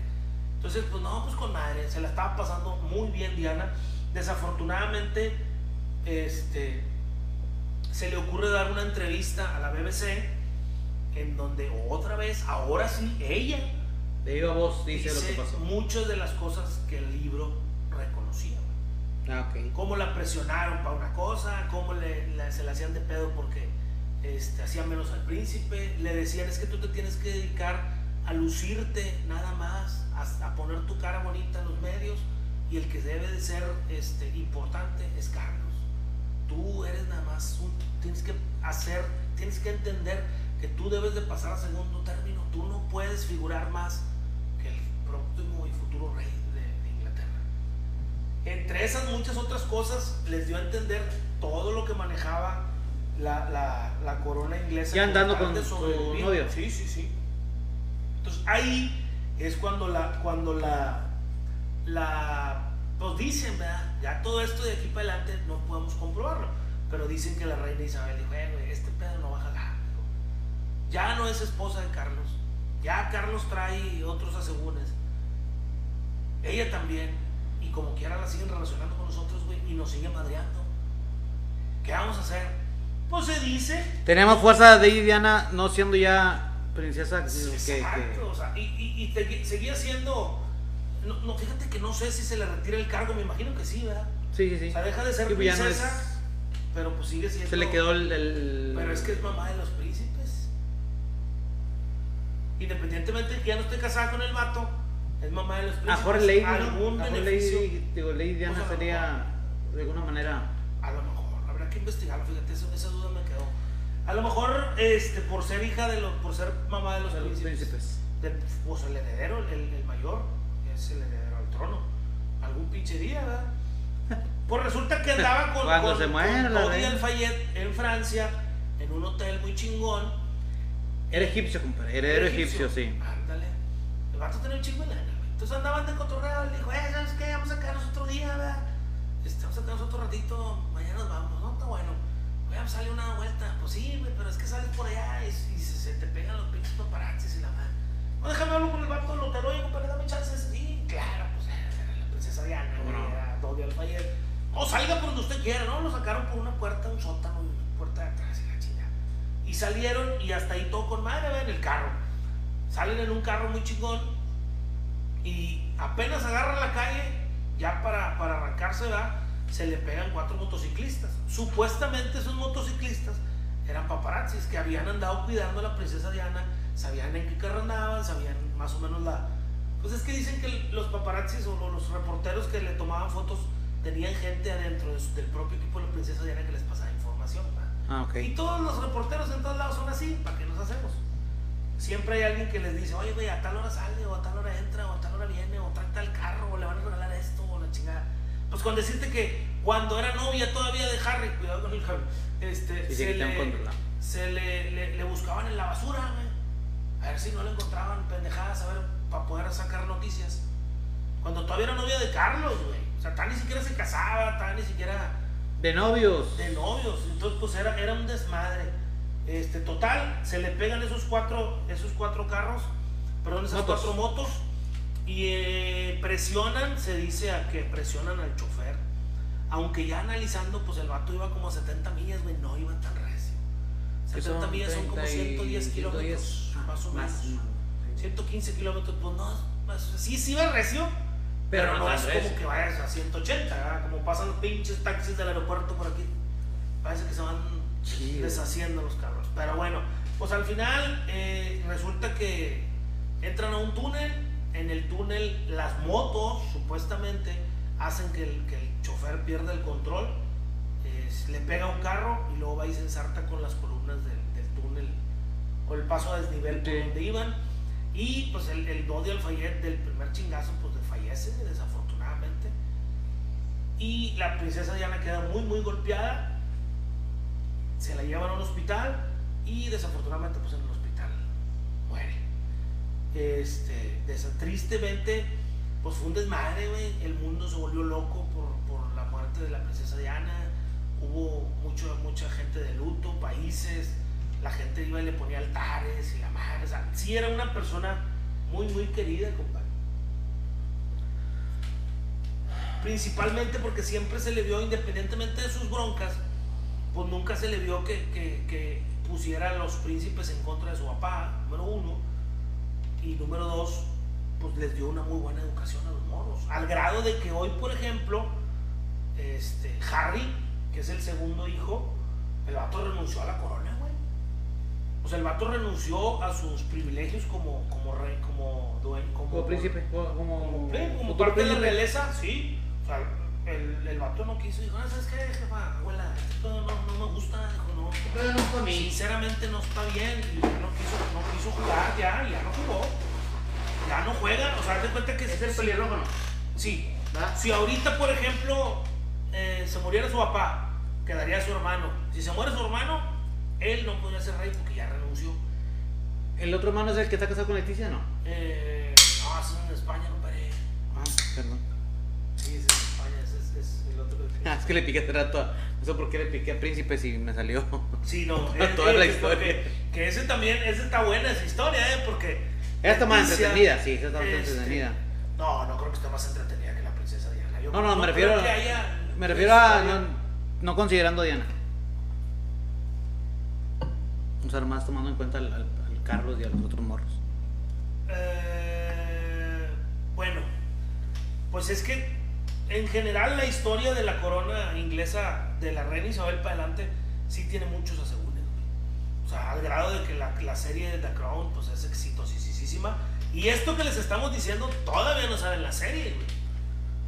Entonces pues no, pues con madre, se la estaba pasando muy bien Diana. Desafortunadamente, este, se le ocurre dar una entrevista a la BBC en donde otra vez, ahora sí, ella de viva voz dice, lo que pasó. Muchas de las cosas que el libro Ah, cómo la presionaron para una cosa, cómo le, se la hacían de pedo porque este, hacían menos al príncipe. Le decían, es que tú te tienes que dedicar a lucirte nada más, a, poner tu cara bonita en los medios y el que debe de ser este, importante es Carlos. Tú eres nada más, tienes que hacer, tienes que entender que tú debes de pasar a segundo término. Tú no puedes figurar más que el próximo y futuro rey entre esas muchas otras cosas, les dio a entender todo lo que manejaba la, la, corona inglesa. Ya andando con su novio. Sí, sí, sí. Entonces ahí es cuando la, cuando la, la, pues dicen, ¿verdad? Ya todo esto de aquí para adelante no podemos comprobarlo, pero dicen que la reina Isabel dijo, eh, este pedo no va a jalar. Ya no es esposa de Carlos, ya Carlos trae otros asegúnes. Ella también como quiera la siguen relacionando con nosotros, güey, y nos siguen madreando. ¿Qué vamos a hacer? Pues se dice. Tenemos fuerza de Diana no siendo ya princesa. Exacto, o sea, y, y, seguía siendo. No, fíjate que no sé si se le retira el cargo, me imagino que sí, ¿verdad? Sí, sí, sí. O sea, deja de ser pues princesa, pero pues sigue siendo. Se le quedó el, Pero es que es mamá de los. Independientemente de que ya no esté casada con el vato, es mamá de los príncipes. Mejor Lady, algún beneficio. Lady, digo, Lady Diana sería de alguna manera. A lo mejor, habrá que investigarlo, fíjate, esa duda me quedó. A lo mejor, este, por ser hija de los, por ser mamá de los, príncipes, pues el heredero, el, el, mayor, es el heredero al trono. Algún pinche día, ¿verdad? *laughs* Pues resulta que andaba con, Cuando con, se muere, con Alfayet en Francia, en un hotel muy chingón. Era egipcio, compadre, heredero egipcio, egipcio, sí. Ándale. El vato tenía un chingo de entonces andaban de cotorreo le dijo, eh, ¿sabes qué? Vamos a quedarnos otro día, ¿verdad? Este, vamos a quedarnos otro ratito, mañana nos vamos, ¿no? Está bueno. Voy a salir una vuelta. Pues sí, güey, pero es que sales por allá y, se, te pegan los pinches paparazzis y la madre. No, déjame hablar con el vato del hotel, oye, compadre, dame chances. Sí, claro, pues era la princesa Diana, no. era Dodi Alfayet. No, salga por donde usted quiera, ¿no? Lo sacaron por una puerta, salieron y hasta ahí todo con madre, en el carro. Salen en un carro muy chingón y apenas agarran la calle, ya para, para arrancarse, va, se le pegan cuatro motociclistas. Supuestamente esos motociclistas eran paparazzis que habían andado cuidando a la princesa Diana, sabían en qué carro andaban, sabían más o menos la... Pues es que dicen que los paparazzis o los reporteros que le tomaban fotos tenían gente adentro del propio equipo de la princesa Diana que les pasaba. Ah, okay. Y todos los reporteros en todos lados son así, ¿para qué nos hacemos? Siempre hay alguien que les dice, oye, güey, a tal hora sale, o a tal hora entra, o a tal hora viene, o trae tal carro, o le van a regalar esto, o la chingada. Pues con decirte que cuando era novia todavía de Harry, cuidado con el Harry, este, se, le, se le, le, buscaban en la basura, güey. A ver si no le encontraban pendejadas, a ver, para poder sacar noticias. Cuando todavía era novia de Carlos, güey. O sea, tal ni siquiera se casaba, tal ni siquiera... De novios. De novios. Entonces, pues era, era un desmadre. Este, total, se le pegan esos cuatro, esos cuatro carros, perdón, esas cuatro motos y eh, presionan, se dice a que presionan al chofer. Aunque ya analizando, pues el vato iba como a 70 millas, güey, no iba tan recio. 70 millas son como 110 kilómetros, más o menos. 115 kilómetros, pues no, sí, sí va recio, pero, no, es como que vayas a 180, como pasan los pinches taxis del aeropuerto por aquí. Parece que se van deshaciendo los carros. Pero bueno, pues al final eh, resulta que entran a un túnel. En el túnel las motos supuestamente hacen que el, que el chofer pierda el control. le pega un carro y luego va y se ensarta con las columnas del, túnel o el paso a desnivel por donde iban. Y pues el, el Dodi Alfayet del primer chingazo pues desafortunadamente. Y la princesa Diana queda muy muy golpeada se la llevan a un hospital y desafortunadamente pues en el hospital muere. Este, tristemente, pues fue un desmadre. El mundo se volvió loco por, por, la muerte de la princesa Diana. Hubo mucho, mucha gente de luto, países. La gente iba y le ponía altares y la madre. O sea, sí era una persona muy, muy querida, compadre. Principalmente porque siempre se le vio, independientemente de sus broncas, pues nunca se le vio que, que, pusiera a los príncipes en contra de su papá, número uno, y número dos, pues les dio una muy buena educación a los morros, al grado de que hoy, por ejemplo, este, Harry, que es el segundo hijo, el vato renunció a la corona, güey. O sea, el vato renunció a sus privilegios como, como rey, como dueño, como, príncipe, como, como, como parte de la realeza, sí. O sea, el, el vato no quiso, dijo, ah, ¿sabes qué, jefa? Abuela, esto no, no me gusta, dijo, no. Pero no para mí. Sinceramente no está bien, y no quiso, no quiso jugar ya, ya no jugó. Ya no juega, o sea, te cuenta que... ¿Es el pelirrojo no? Sí. Si ahorita, por ejemplo, eh, se muriera su papá, quedaría su hermano. Si se muere su hermano, él no podría ser rey porque ya renunció. ¿El otro hermano es el que está casado con Leticia, no? Eh, no, es en España, compadre. Ah, perdón. Sí, sí. Ah, es que le piqué hace rato. No sé por qué le piqué a Príncipe si me salió. *laughs* Sí, no. *laughs* toda la historia. Que ese también, esa está buena esa historia, ¿eh? Porque. Está más entretenida, sí, esa está más este, entretenida. No, no creo que esté más entretenida que la princesa Diana. no, no, me refiero. me refiero a. No, considerando Diana. O sea, más tomando en cuenta al, Carlos y a los otros morros. Eh, bueno, pues es que en general la historia de la corona inglesa de la reina Isabel para adelante sí tiene muchos asegúnes. O sea, al grado de que la, la, serie de The Crown pues es exitosísima. Y esto que les estamos diciendo todavía no saben la serie,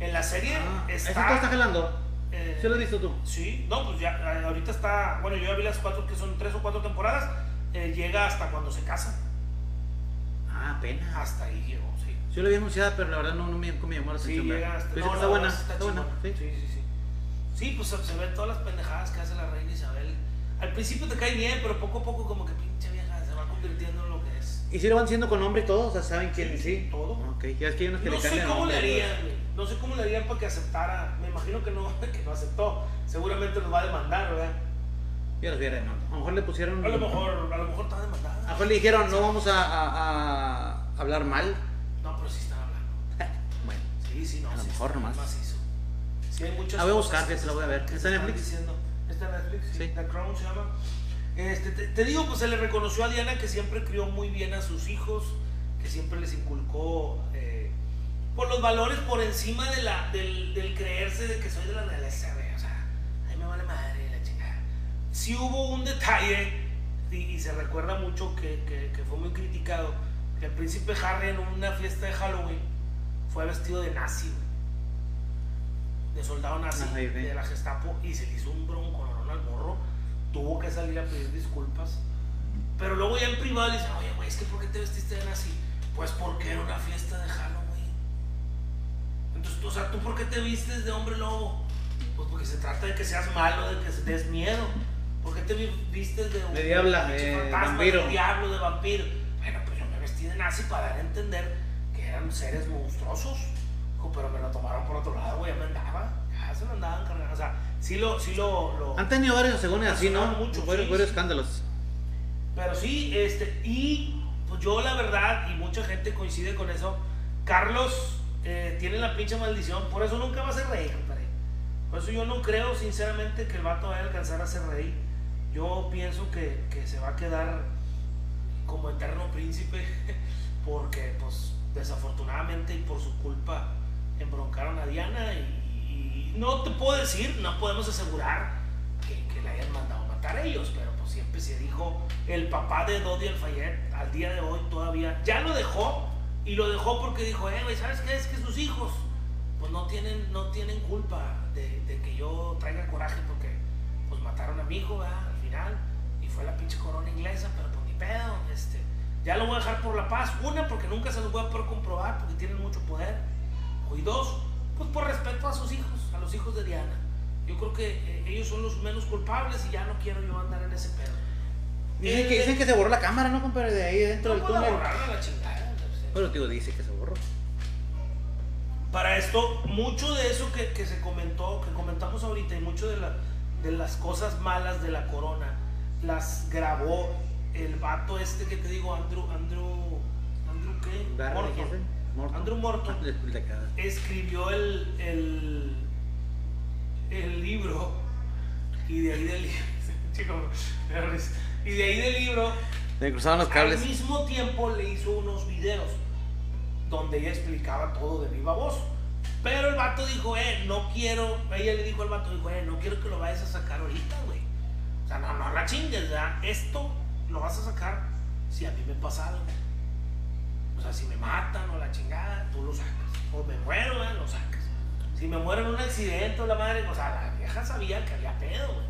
En la serie ah, está... ¿Eso está jalando? Eh, ¿Sí lo has visto tú? Sí, no, pues ya eh, ahorita está... Bueno, yo ya vi las cuatro que son tres o cuatro temporadas. Eh, llega hasta cuando se casan. Ah, apenas. Hasta ahí llegó. Yo lo había anunciado, pero la verdad no, no me, me, llamó la atención. Sí, llega está buena, está, buena. ¿sí? sí, sí, sí. pues se, ven todas las pendejadas que hace la reina Isabel. Al principio te cae bien, pero poco a poco como que pinche vieja se va convirtiendo en lo que es. ¿Y si lo van siendo con nombre y todo? O sea, ¿saben quién? Sí, todo. Ok, ya es que hay unos que no le sé cómo le harían, no sé cómo le harían para que aceptara. Me imagino que no, *laughs* que no aceptó. Seguramente nos va a demandar, ¿verdad? Yo los vi A lo mejor le pusieron. A lo mejor, a lo mejor está demandada. A lo mejor le dijeron, no vamos a, a, a hablar mal no, sí no. A lo mejor nomás. Sí, hay muchas La voy a buscar, que se la voy a ver. ¿Está en Netflix? diciendo. Está en Netflix, sí. The Crown se llama. Este, te, te digo, pues se le reconoció a Diana que siempre crió muy bien a sus hijos, que siempre les inculcó eh, por los valores por encima de la, del, del creerse de que soy de la realeza, güey. O sea, a mí me vale madre la chingada. Sí hubo un detalle, y, y se recuerda mucho que, que- que fue muy criticado, que el príncipe Harry en una fiesta de Halloween fue vestido de nazi. De soldado nazi, Ajá, de la Gestapo, y se le hizo un bronco al morro. Tuvo que salir a pedir disculpas. Pero luego ya en privado le dicen, oye, güey, es que ¿por qué te vestiste de nazi? Pues porque era una fiesta de Halloween. Entonces, o sea, ¿tú por qué te vistes de hombre lobo? Pues porque se trata de que seas malo, de que des miedo. ¿Por qué te vi- vistes de un De diabla, de fantasma, vampiro. de diablo, de vampiro? Bueno, pues yo me vestí de nazi para dar a entender eran seres monstruosos. Dijo, Pero me lo tomaron por otro lado, güey, ya me andaba. Ya se me andaban cargando. O sea, sí lo, sí lo, lo- Han tenido varios, según así, ¿no? Mucho, sí, varios, sí. varios escándalos. Pero sí, este, y pues yo la verdad, y mucha gente coincide con eso, Carlos eh, tiene la pinche maldición, por eso nunca va a ser rey, compadre. Por eso yo no creo sinceramente que el vato vaya a alcanzar a ser rey. Yo pienso que, que se va a quedar como eterno príncipe, *laughs* porque pues desafortunadamente y por su culpa embroncaron a Diana y, no te puedo decir, no podemos asegurar que, le hayan mandado matar a ellos, pero pues siempre se dijo, el papá de Dodi Alfayet al día de hoy todavía ya lo dejó y lo dejó porque dijo, eh, ¿sabes qué? Es que sus hijos pues no tienen, no tienen culpa de, que yo traiga coraje porque pues mataron a mi hijo. Al final, y fue la pinche corona inglesa, pero pues ni pedo, este, ya lo voy a dejar por la paz, una porque nunca se los voy a poder comprobar porque tienen mucho poder, y dos, pues por respeto a sus hijos, a los hijos de Diana. Yo creo que eh, ellos son los menos culpables y ya no quiero yo andar en ese pedo. Dicen que, Eh, dicen que se borró la cámara, ¿no, compadre? De ahí dentro no del puedo túnel. borrarla la chingada. Pero tío, dice que se borró. Para esto, mucho de eso que, que se comentó, que comentamos ahorita, y mucho de, la, de las cosas malas de la corona, las grabó el vato este que te digo, Andrew, Andrew, Andrew qué? Morton. Andrew Morton. *laughs* Escribió el, el, el libro, y de ahí del libro, *laughs* y de ahí del libro los al cables. mismo tiempo le hizo unos videos donde ella explicaba todo de viva voz. Pero el vato dijo, eh, no quiero, ella le dijo al vato, dijo, eh, no quiero que lo vayas a sacar ahorita, güey. O sea, no, no la chingues, ¿verdad? Esto lo vas a sacar si a mí me pasa algo. O sea, si me matan o la chingada, tú lo sacas. O me muero, ¿verdad? Lo sacas. Si me muero en un accidente o la madre, o sea, la vieja sabía que había pedo, güey.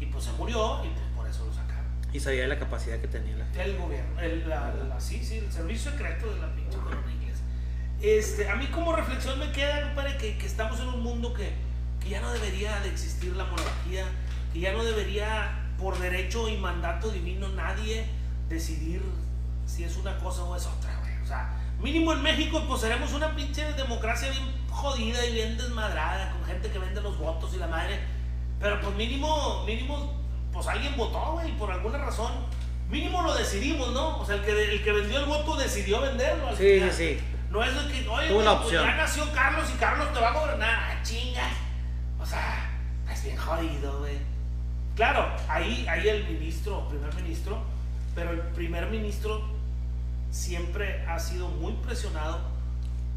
Y pues se murió y pues por eso lo sacaron. Y sabía la capacidad que tenía la. El gobierno, el, la, la- sí, sí, el servicio secreto de la pinche corona inglesa. Este, a mí como reflexión me queda, compadre, que, que estamos en un mundo que, que ya no debería de existir la monarquía, que ya no debería, por derecho y mandato divino, nadie decidir si es una cosa o es otra, güey. O sea, mínimo en México, pues seremos una pinche democracia bien jodida y bien desmadrada, con gente que vende los votos y la madre. Pero pues mínimo, mínimo, pues alguien votó, güey, por alguna razón. Mínimo lo decidimos, ¿no? O sea, el que, el que vendió el voto decidió venderlo. al Sí, final. sí, sí. No es de que, oye, una pues opción. ya nació Carlos y Carlos te va a gobernar. ¡Ah, chinga! O sea, es bien jodido, güey. Claro, ahí, ahí el ministro, primer ministro, pero el primer ministro siempre ha sido muy presionado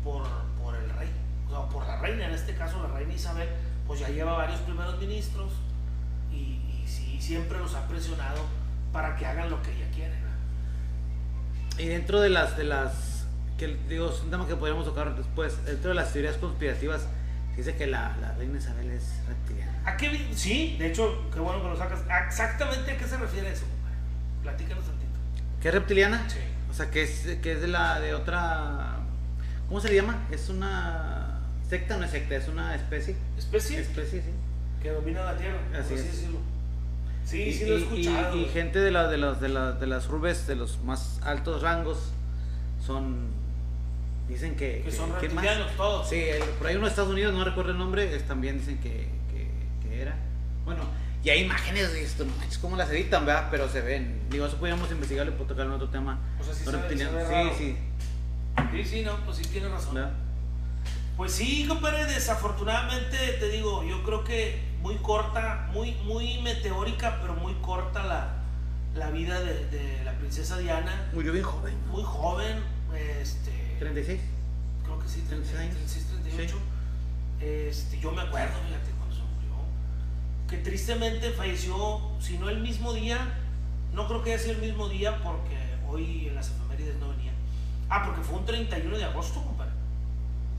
por, por el rey, o sea, por la reina, en este caso la reina Isabel, pues ya lleva varios primeros ministros y, siempre los ha presionado para que hagan lo que ella quiere. Y dentro de las, de las, digo, que podríamos después, dentro de las teorías conspirativas, dice que la, la reina Isabel es. ¿A qué Sí, de hecho, qué bueno que lo sacas. ¿A ¿Exactamente a qué se refiere eso? Platícanos tantito. ¿Qué es reptiliana? Sí. O sea, que es, que es de la, de otra, ¿cómo se le llama? Es una secta, no es secta, es una especie. ¿Especie? Especie, sí. que domina la Tierra. por Así es. decirlo. Sí, Y- sí lo he escuchado. Y, gente de, la, de, las, de, la- de las urbes, de los más altos rangos, son, dicen que... que son reptilianos todos. Sí, el- por ahí uno de Estados Unidos, no recuerdo el nombre, es- también dicen que era. Bueno, y hay imágenes de esto, no manches, cómo las editan, ¿verdad? Pero se ven. Digo, eso podríamos investigarlo y tocar en otro tema. O sea, sí Los se ve- reptilianos. se ve raro. sí, sí. Sí, sí, no, pues sí tiene razón. ¿verdad? Pues sí, compadre, desafortunadamente te digo, yo creo que muy corta, muy, muy meteórica, pero muy corta la, la vida de, de la princesa Diana. Murió bien joven. ¿no? Muy joven, este, 36. creo que sí, 36 años. 36, 38. Este, yo me acuerdo, fíjate. Que tristemente falleció, si no el mismo día, no creo que haya sido el mismo día porque hoy en las efemérides no venía. Ah, porque fue un 31 de agosto, compadre.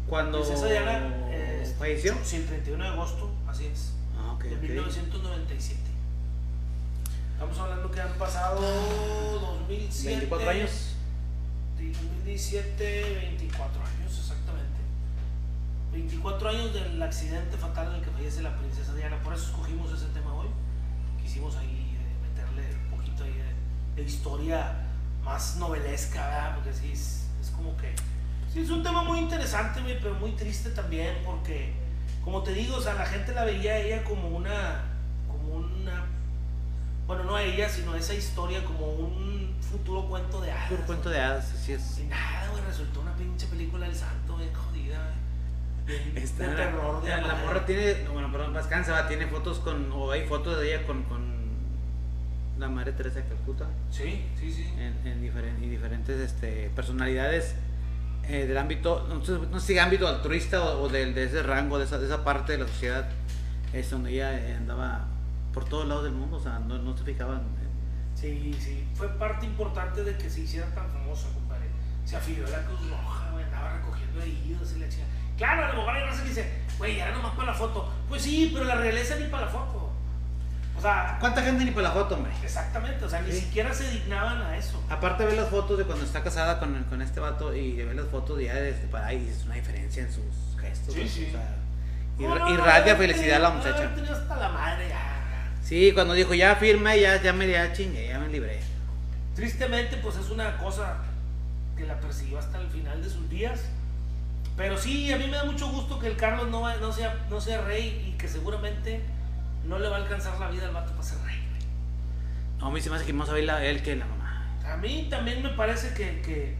Cuando Princesa Diana este, falleció. Sí, el 31 de agosto, así es. Ah, ok, de ok. 1997. Estamos hablando que han pasado 2007. 24 años. 2017, 24 años. 24 años del accidente fatal en el que fallece la princesa Diana. Por eso escogimos ese tema hoy. Quisimos ahí eh, meterle un poquito ahí de, de historia más novelesca, ¿verdad? Porque sí, es, es como que. Sí, es un tema muy interesante, pero muy triste también, porque, como te digo, o sea, la gente la veía a ella como una. como una. Bueno, no a ella, sino a esa historia como un futuro cuento de hadas. Puro cuento de hadas, así es. Y nada, güey, resultó una pinche película del santo, güey. *laughs* Está- de terror, de la, la madre. morra tiene, no, bueno, perdón, más cansa, va, tiene fotos con, o hay fotos de ella con, con la madre Teresa de Calcuta, Sí, sí, sí. en, en diferen- y diferentes este, personalidades eh, del ámbito, no sé, no sé si ámbito altruista o, o del- de, ese rango, de esa, de esa parte de la sociedad, es donde ella eh, andaba por todos lados del mundo, o sea, no, no se fijaban. Sí, sí. Fue parte importante de que se hiciera tan famosa, compadre. Se afilió a la Cruz Roja, andaba recogiendo heridos y la chica. Claro, a lo mejor hay raza que dice, güey, ya era nomás para la foto. Pues sí, pero la realeza ni para la foto. O sea, ¿Cuánta gente ni para la foto, hombre? exactamente, o sea, ni Sí. siquiera se dignaban a eso. Aparte de ver las fotos de cuando está casada con, con este vato y de ver las fotos ya desde para ahí, es una diferencia en sus gestos. Sí, sí. O sea, No, irra- no, no, irradia no, felicidad la no, muchacha. hasta la madre ya. Sí, cuando dijo ya firme, ya, ya me ya chingue, ya me libré. Tristemente, pues es una cosa que la persiguió hasta el final de sus días. Pero sí, a mí me da mucho gusto que el Carlos no, va- no, sea, no sea rey y que seguramente no le va a alcanzar la vida al vato para ser rey. No, a mí se me hace que más a la, él que la mamá. A mí también me parece que, que,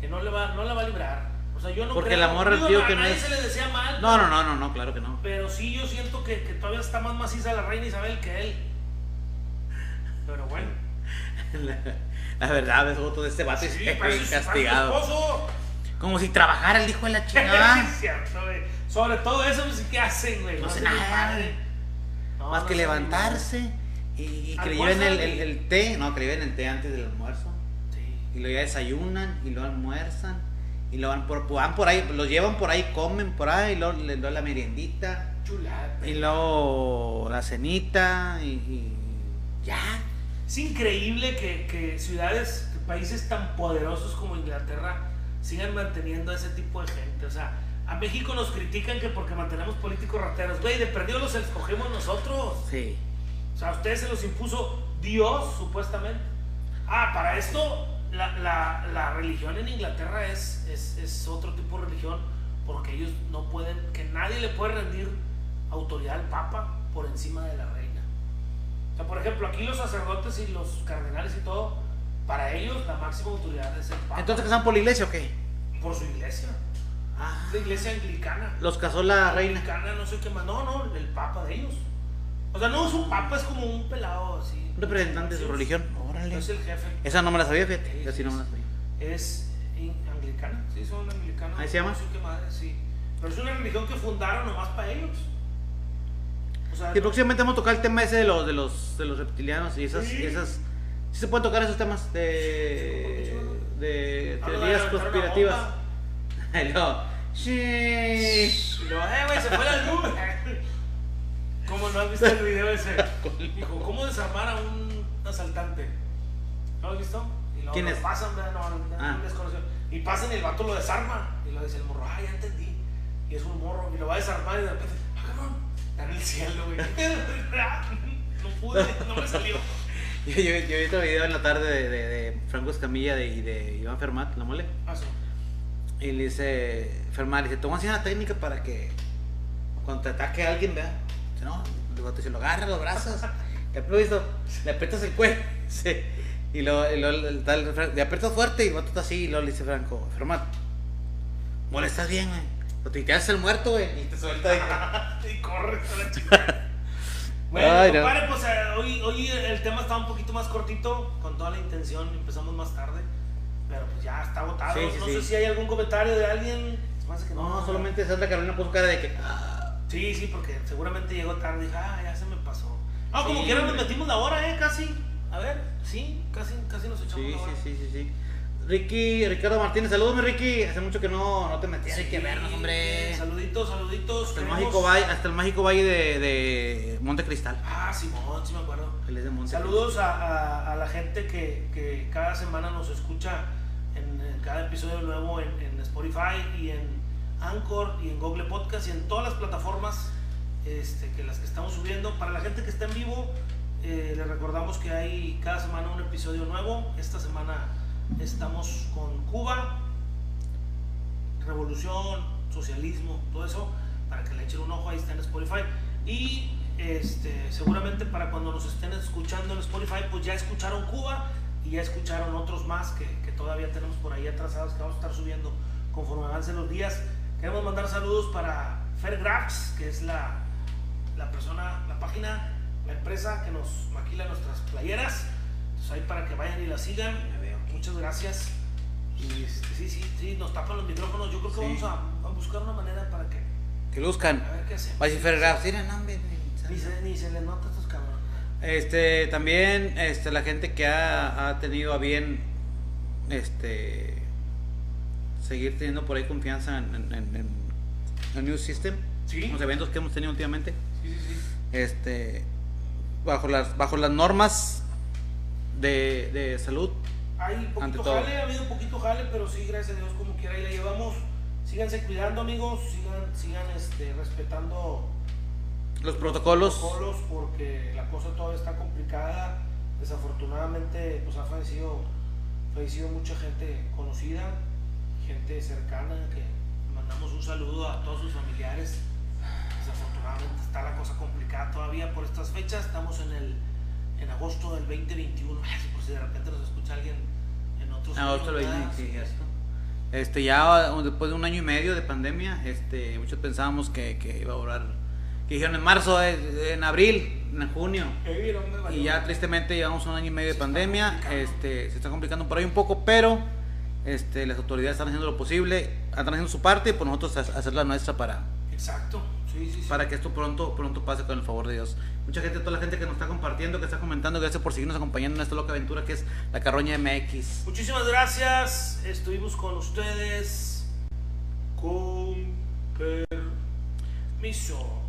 que no, le va, no la va a librar. O sea, yo no Porque creo- la morra, digo, tío, a que no nadie es- se le desea mal. No, no, no, no, no, claro que no. Pero sí yo siento que, que todavía está más maciza la reina Isabel que él. Pero bueno. *laughs* La, la verdad, ves foto de este vato Sí, es- es castigado. Como si trabajara el hijo de la *laughs* Sí, chingada. es cierto, güey. Sobre todo eso, pues, ¿qué hacen, güey? No sé nada. padre. No, Más no que levantarse y, y que le Almuerzan lleven el, y- el- el té, no, que le lleven el té antes del almuerzo. Sí. Y luego ya desayunan y luego almuerzan. Y lo van por, van por ahí, los llevan por ahí, comen por ahí, y luego le doy la meriendita. Chulada. Y luego la cenita y, y ya. Es increíble que, que ciudades, que países tan poderosos como Inglaterra sigan manteniendo a ese tipo de gente. O sea, a México nos critican que porque mantenemos políticos rateros. Güey, de perdido los escogemos nosotros. Sí. O sea, a ustedes se los impuso Dios, supuestamente. Ah, para esto, la, la- la religión en Inglaterra es, es, es otro tipo de religión, porque ellos no pueden, que nadie le puede rendir autoridad al Papa por encima de la reina. O sea, por ejemplo, aquí los sacerdotes y los cardenales y todo, para ellos la máxima autoridad es el Papa. Entonces casaron por la iglesia o qué? por su iglesia. Ah, la iglesia anglicana. los casó la reina. Anglicana, no sé qué más. No, no, el Papa de ellos. O sea, no es un Papa, es como un pelado así. Un representante de su religión. Órale. Es el jefe. Esa no me la sabía, fíjate. Sí, Yo sí sí, no me la sí. sabía. Es anglicana, sí, son anglicanos. ¿Ahí se llama? No sé qué madre, sí. Pero es una religión que fundaron nomás para ellos. O sea, Y próximamente vamos a tocar el tema ese de los, de los, de los reptilianos y esas, Sí. y esas. Sí se pueden tocar esos temas de, de teorías conspirativas. luego, *laughs* sí. Luego, eh, güey, se fue la luz. ¿Cómo no has visto el video ese? Dijo, ¿cómo desarmar a un asaltante? ¿No lo has visto? Y luego ¿Quién es? pasan, ¿verdad? no, no, Ah. desconocido. Y pasan y el vato lo desarma. Y lo dice el morro, ah, ya entendí. Y es un morro. Y lo va a desarmar y de repente, ah, cabrón, está en el cielo, güey. *laughs* no pude, no me salió. *laughs* Yo, yo, yo vi otro video en la tarde de, de, de Franco Escamilla de, y de Iván Fermat, la mole. Ah, sí. Y le dice, Fermat, dice, te voy a enseñar una técnica para que cuando te ataque a alguien, vea. Dice, no, dice, lo agarras los brazos, le aprietas, *laughs* le aprietas el cuello. *laughs* Sí. Y luego, y luego el tal, le aprietas fuerte y el vato está así. Y luego le dice Franco, Fermat, molestas bien, güey. Te haces el muerto, güey, y te suelta. y corre a la chica. Bueno, Ay, no. compadre, pues eh, hoy, hoy el tema está un poquito más cortito, con toda la intención, empezamos más tarde, pero pues ya está agotado. Sí, sí, no sí. sé si hay algún comentario de alguien. Que No, solamente Santa Carolina puso cara de que. ah, Sí, sí, porque seguramente llegó tarde y dije, ah, ya se me pasó. No, como quiera nos metimos la hora, eh, casi. A ver, sí, casi, casi nos echamos la hora. sí, sí, sí, sí. Ricky, Ricardo Martínez, saludos, mi Ricky. Hace mucho que no, no te metías, hay que vernos, hombre. Saluditos, saluditos. Hasta el mágico valle, hasta el mágico valle de, de Monte Cristal. Ah, Simón, sí me acuerdo. Él es de Monte Saludos a, a- a la gente que, que cada semana nos escucha en, en cada episodio nuevo en, en Spotify y en Anchor y en Google Podcast y en todas las plataformas este, que las que estamos subiendo. Para la gente que está en vivo, eh, les recordamos que hay cada semana un episodio nuevo. Esta semana estamos con Cuba, revolución, socialismo, todo eso, para que le echen un ojo, ahí está en Spotify. Y este, seguramente para cuando nos estén escuchando en Spotify, pues ya escucharon Cuba y ya escucharon otros más que, que todavía tenemos por ahí atrasados que vamos a estar subiendo conforme avancen los días. Queremos mandar saludos para Fairgraphs, que es la, la persona, la página, la empresa que nos maquila nuestras playeras. Entonces ahí para que vayan y la sigan. Muchas gracias. Y este, sí, sí, sí, nos tapan los micrófonos. Yo creo que Sí. vamos a, a buscar una manera para que. Que luzcan. A ver qué hacemos. Va a decir Ferragamo, sí, no, hombre. Ni se, ni se les nota a estos cabrones. Este, también, este, la gente que ha, ha tenido a bien, este, seguir teniendo por ahí confianza en, en, en- en el New System, Sí. los eventos que hemos tenido últimamente, Sí, sí, sí. este, bajo las, bajo las normas de, de salud. Hay poquito jale, ha habido poquito jale, pero sí, gracias a Dios, como quiera, ahí la llevamos. Síganse cuidando, amigos. Sigan, sigan este, respetando Los protocolos, protocolos porque la cosa todavía está complicada. Desafortunadamente, pues ha fallecido, fallecido mucha gente conocida, gente cercana, que mandamos un saludo a todos sus familiares. Desafortunadamente está la cosa complicada todavía por estas fechas. Estamos en el en agosto del 2021. Ay, Por si de repente nos escucha alguien en otros lo ¿verdad? sí, cierto. Este, ya después de un año y medio de pandemia, este, muchos pensábamos que, que iba a durar, que dijeron en marzo, eh, en abril, en junio, y ya tristemente llevamos un año y medio de Se pandemia, este, se está complicando por ahí un poco, pero este, las autoridades están haciendo lo posible, están haciendo su parte, y por nosotros ha- hacer la nuestra para, Exacto. Sí, sí, sí. para que esto pronto, pronto pase con el favor de Dios. Mucha gente, toda la gente que nos está compartiendo, que está comentando, gracias por seguirnos acompañando en esta loca aventura que es la Carroña MX. Muchísimas gracias. Estuvimos con ustedes. Con permiso.